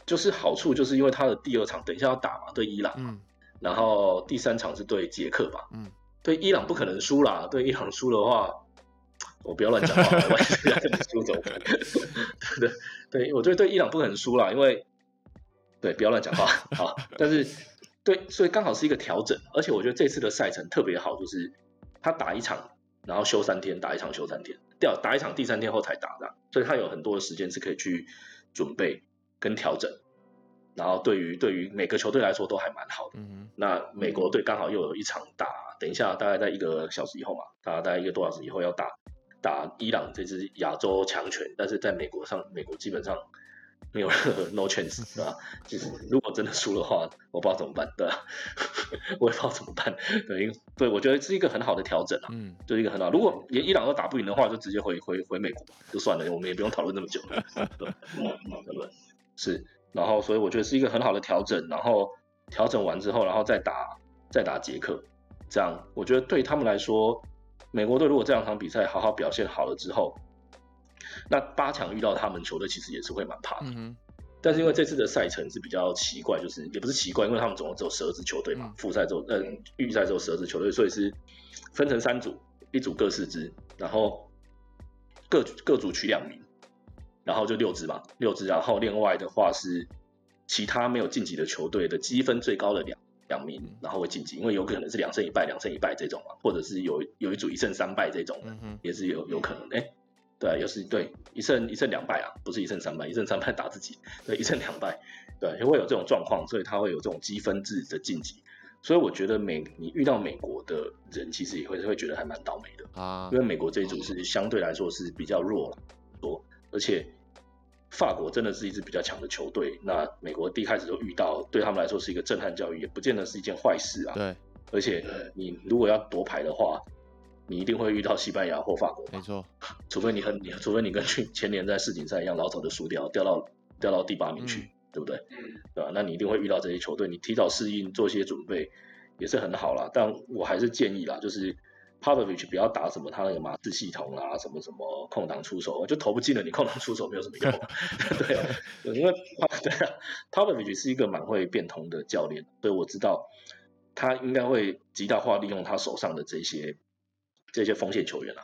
就是好处，就是因为他的第二场等一下要打嘛，对伊朗，嗯，然后第三场是对捷克吧，嗯，对伊朗不可能输啦，对伊朗输的话。我不要乱讲话，我是要跟你输走。对对，我觉得对伊朗不可能输啦，因为对不要乱讲话好。但是对，所以刚好是一个调整，而且我觉得这次的赛程特别好，就是他打一场，然后休三天，打一场休三天，掉打一场第三天后才打的，所以他有很多的时间是可以去准备跟调整。然后对于对于每个球队来说都还蛮好的。嗯那美国队刚好又有一场打，等一下大概在一个小时以后嘛，大概一个多小时以后要打。打伊朗这支亚洲强权，但是在美国上，美国基本上没有任何 no chance，对吧？就是如果真的输的话，我不知道怎么办，对吧？我也不知道怎么办，对，对我觉得是一个很好的调整啊，嗯，就是一个很好。如果连伊朗都打不赢的话，就直接回回回美国就算了，我们也不用讨论那么久，对，是，然后所以我觉得是一个很好的调整，然后调整完之后，然后再打再打捷克，这样我觉得对他们来说。美国队如果这两场比赛好好表现好了之后，那八强遇到他们球队其实也是会蛮怕的。但是因为这次的赛程是比较奇怪，就是也不是奇怪，因为他们总共只有十二支球队嘛，复赛之后，呃，预赛之后十二支球队，所以是分成三组，一组各四支，然后各各组取两名，然后就六支嘛，六支，然后另外的话是其他没有晋级的球队的积分最高的两。两名，然后会晋级，因为有可能是两胜一败，两胜一败这种嘛，或者是有有一组一胜三败这种，也是有有可能。哎，对，又是对一胜一胜两败啊，不是一胜三败，一胜三败打自己，对，一胜两败，对，会有这种状况，所以他会有这种积分制的晋级。所以我觉得美你遇到美国的人，其实也会会觉得还蛮倒霉的啊，因为美国这一组是相对来说是比较弱了多，而且。法国真的是一支比较强的球队，那美国第一开始就遇到，对他们来说是一个震撼教育，也不见得是一件坏事啊。对，而且你如果要夺牌的话，你一定会遇到西班牙或法国。没错，除非你和你，除非你跟去前年在世锦赛一样老早就输掉，掉到掉到第八名去，对不对？对吧？那你一定会遇到这些球队，你提早适应，做些准备也是很好啦。但我还是建议啦，就是。Popovich 不要打什么他那个马刺系统啊，什么什么空档出手，就投不进了。你空档出手没有什么用，对啊，因为对啊，Popovich 是一个蛮会变通的教练，所以我知道他应该会极大化利用他手上的这些这些锋线球员啊。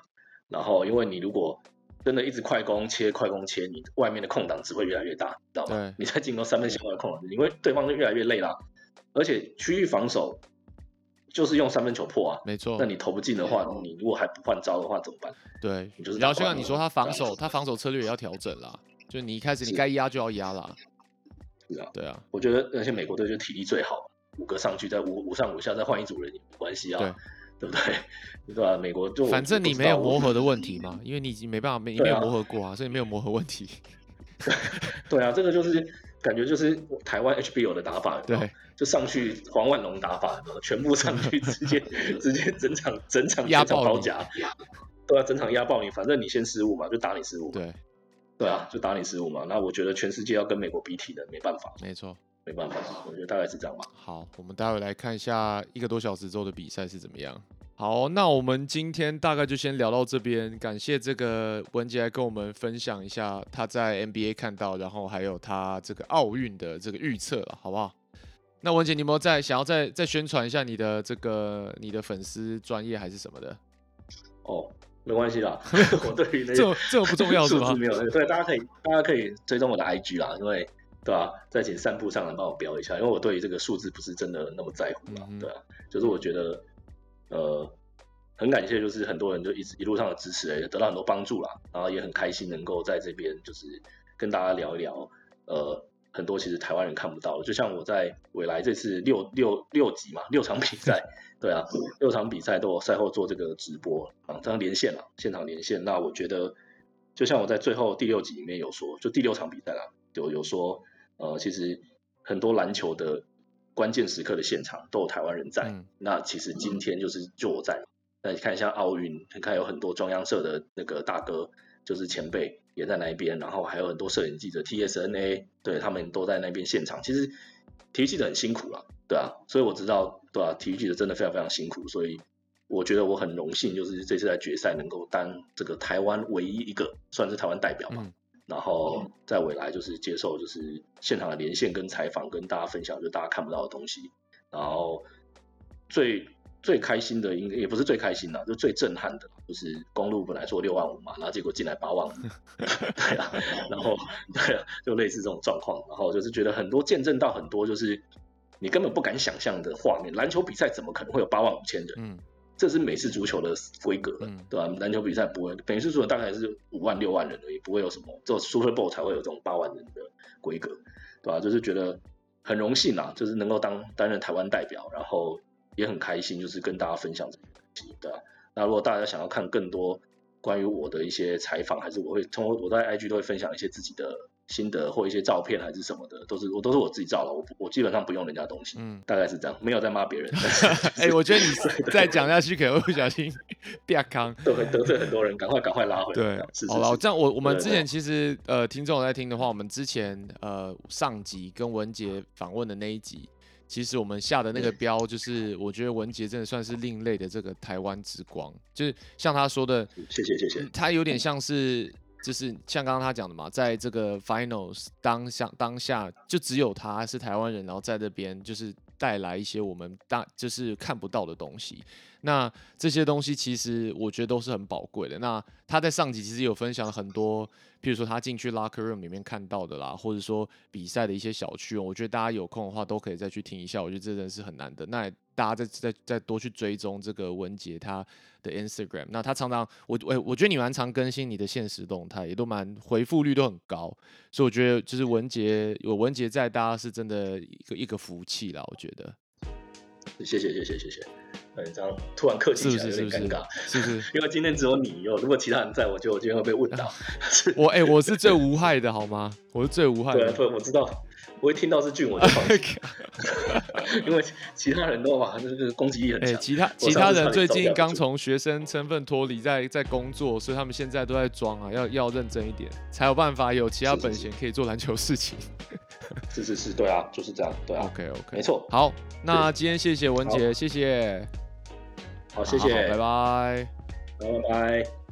然后，因为你如果真的一直快攻切快攻切，你外面的空档只会越来越大，知道吗？你在进攻三分线外的空档，你会对方就越来越累啦，而且区域防守。就是用三分球破啊，没错。那你投不进的话，你如果还不换招的话怎么办？对，就是。然后就像你说，他防守，他防守策略也要调整啦。就你一开始你该压就要压啦。是啊，对啊。我觉得那些美国队就体力最好，五个上去再五五上五下再换一组人也没关系啊，对不对？对吧？美国就反正你没有磨合的 问题嘛，因为你已经没办法没没有磨合过啊，所以没有磨合问题。对啊，这个就是感觉就是台湾 HBO 的打法，对。就上去黄万龙打法，全部上去直接 直接整场整场压爆包夹，对啊，整场压爆你，反正你先失误嘛，就打你失误。对，对啊，就打你失误嘛。那我觉得全世界要跟美国比体能，没办法。没错，没办法。我觉得大概是这样吧。好，我们待会来看一下一个多小时之后的比赛是怎么样。好，那我们今天大概就先聊到这边。感谢这个文杰来跟我们分享一下他在 NBA 看到，然后还有他这个奥运的这个预测了，好不好？那文姐，你有没有再想要再再宣传一下你的这个你的粉丝专业还是什么的？哦，没关系啦，我对于那这这么不重要是字？没有，对，大家可以大家可以追踪我的 IG 啦，因为对吧、再请散步上来帮我标一下，因为我对于这个数字不是真的那么在乎啦，嗯对啊，就是我觉得呃很感谢，就是很多人就一直一路上的支持，也得到很多帮助啦，然后也很开心能够在这边就是跟大家聊一聊，呃。很多其实台湾人看不到的，就像我在未来这次六六六集嘛，六场比赛，对啊，六场比赛都有赛后做这个直播啊，这样连线了，现场连线。那我觉得，就像我在最后第六集里面有说，就第六场比赛啦，有有说，呃，其实很多篮球的关键时刻的现场都有台湾人在。嗯那其实今天就是就我在嘛，那你看一下奥运，你看有很多中央社的那个大哥，就是前辈也在那一边，然后还有很多摄影记者 TSNA，对他们都在那边现场。其实体育记者很辛苦了，对啊，所以我知道，对啊，体育记者真的非常非常辛苦，所以我觉得我很荣幸，就是这次在决赛能够当这个台湾唯一一个算是台湾代表嘛，嗯然后在未来就是接受就是现场的连线跟采访，跟大家分享就大家看不到的东西，然后最最开心的应该也不是最开心的，就最震撼的，就是公路本来说六万五嘛，然后结果进来八万五，对啊，然后对啊，就类似这种状况，然后就是觉得很多见证到很多就是你根本不敢想象的画面，篮球比赛怎么可能会有八万五千人？嗯这是美式足球的规格了，嗯对吧、篮球比赛不会，美式足球大概是五万六万人而已，不会有什么，只有 Super Bowl 才会有这种八万人的规格，对吧、就是觉得很荣幸啊，就是能够当担任台湾代表，然后也很开心，就是跟大家分享这些东西，对吧、那如果大家想要看更多关于我的一些采访，还是我会通过我在 IG 都会分享一些自己的心得或一些照片还是什么的，都是我都是我自己照了，我我基本上不用人家东西，嗯。大概是这样，没有在骂别人。哎、我觉得你 再讲下去可能会不小心变康。都会得罪很多人，赶快赶快拉回来。对是，是好了，是这样我我们之前其实呃，听众有在听的话，我们之前呃上集跟文杰访问的那一集，其实我们下的那个标就是，我觉得文杰真的算是另类的这个台湾之光，就是像他说的，谢谢谢谢。他有点像是，就是像刚刚他讲的嘛，在这个 finals 当下当下就只有他是台湾人，然后在这边就是带来一些我们大就是看不到的东西。那这些东西其实我觉得都是很宝贵的。那他在上集其实有分享了很多，譬如说他进去 locker room 里面看到的啦，或者说比赛的一些小趣闻，我觉得大家有空的话都可以再去听一下，我觉得这真的是很难得。那大家再再再多去追踪这个文杰他的 Instagram，那他常常我我我觉得你蛮常更新你的现实动态，也都蛮回复率都很高，所以我觉得就是文杰有文杰在，大家是真的一个一个福气啦，我觉得谢谢谢谢谢谢。嗯，这样突然客是气起来不是尴尬，是不是？因为今天只有你有，如果其他人在，我觉得我今天会被问到。我哎、我是最无害的好吗？我是最无害的。对，我知道，我一听到是俊我就放弃，因为其他人都哇，就是攻击力很哎、强。其他其他人最近刚从学生身份脱离，在在工作，所以他们现在都在装啊，要要认真一点，才有办法有其他本钱可以做篮球事情。是是是，对啊，就是这样，对啊，OK OK，没错。好，那今天谢谢文杰，谢谢，好，谢谢，拜拜。拜拜。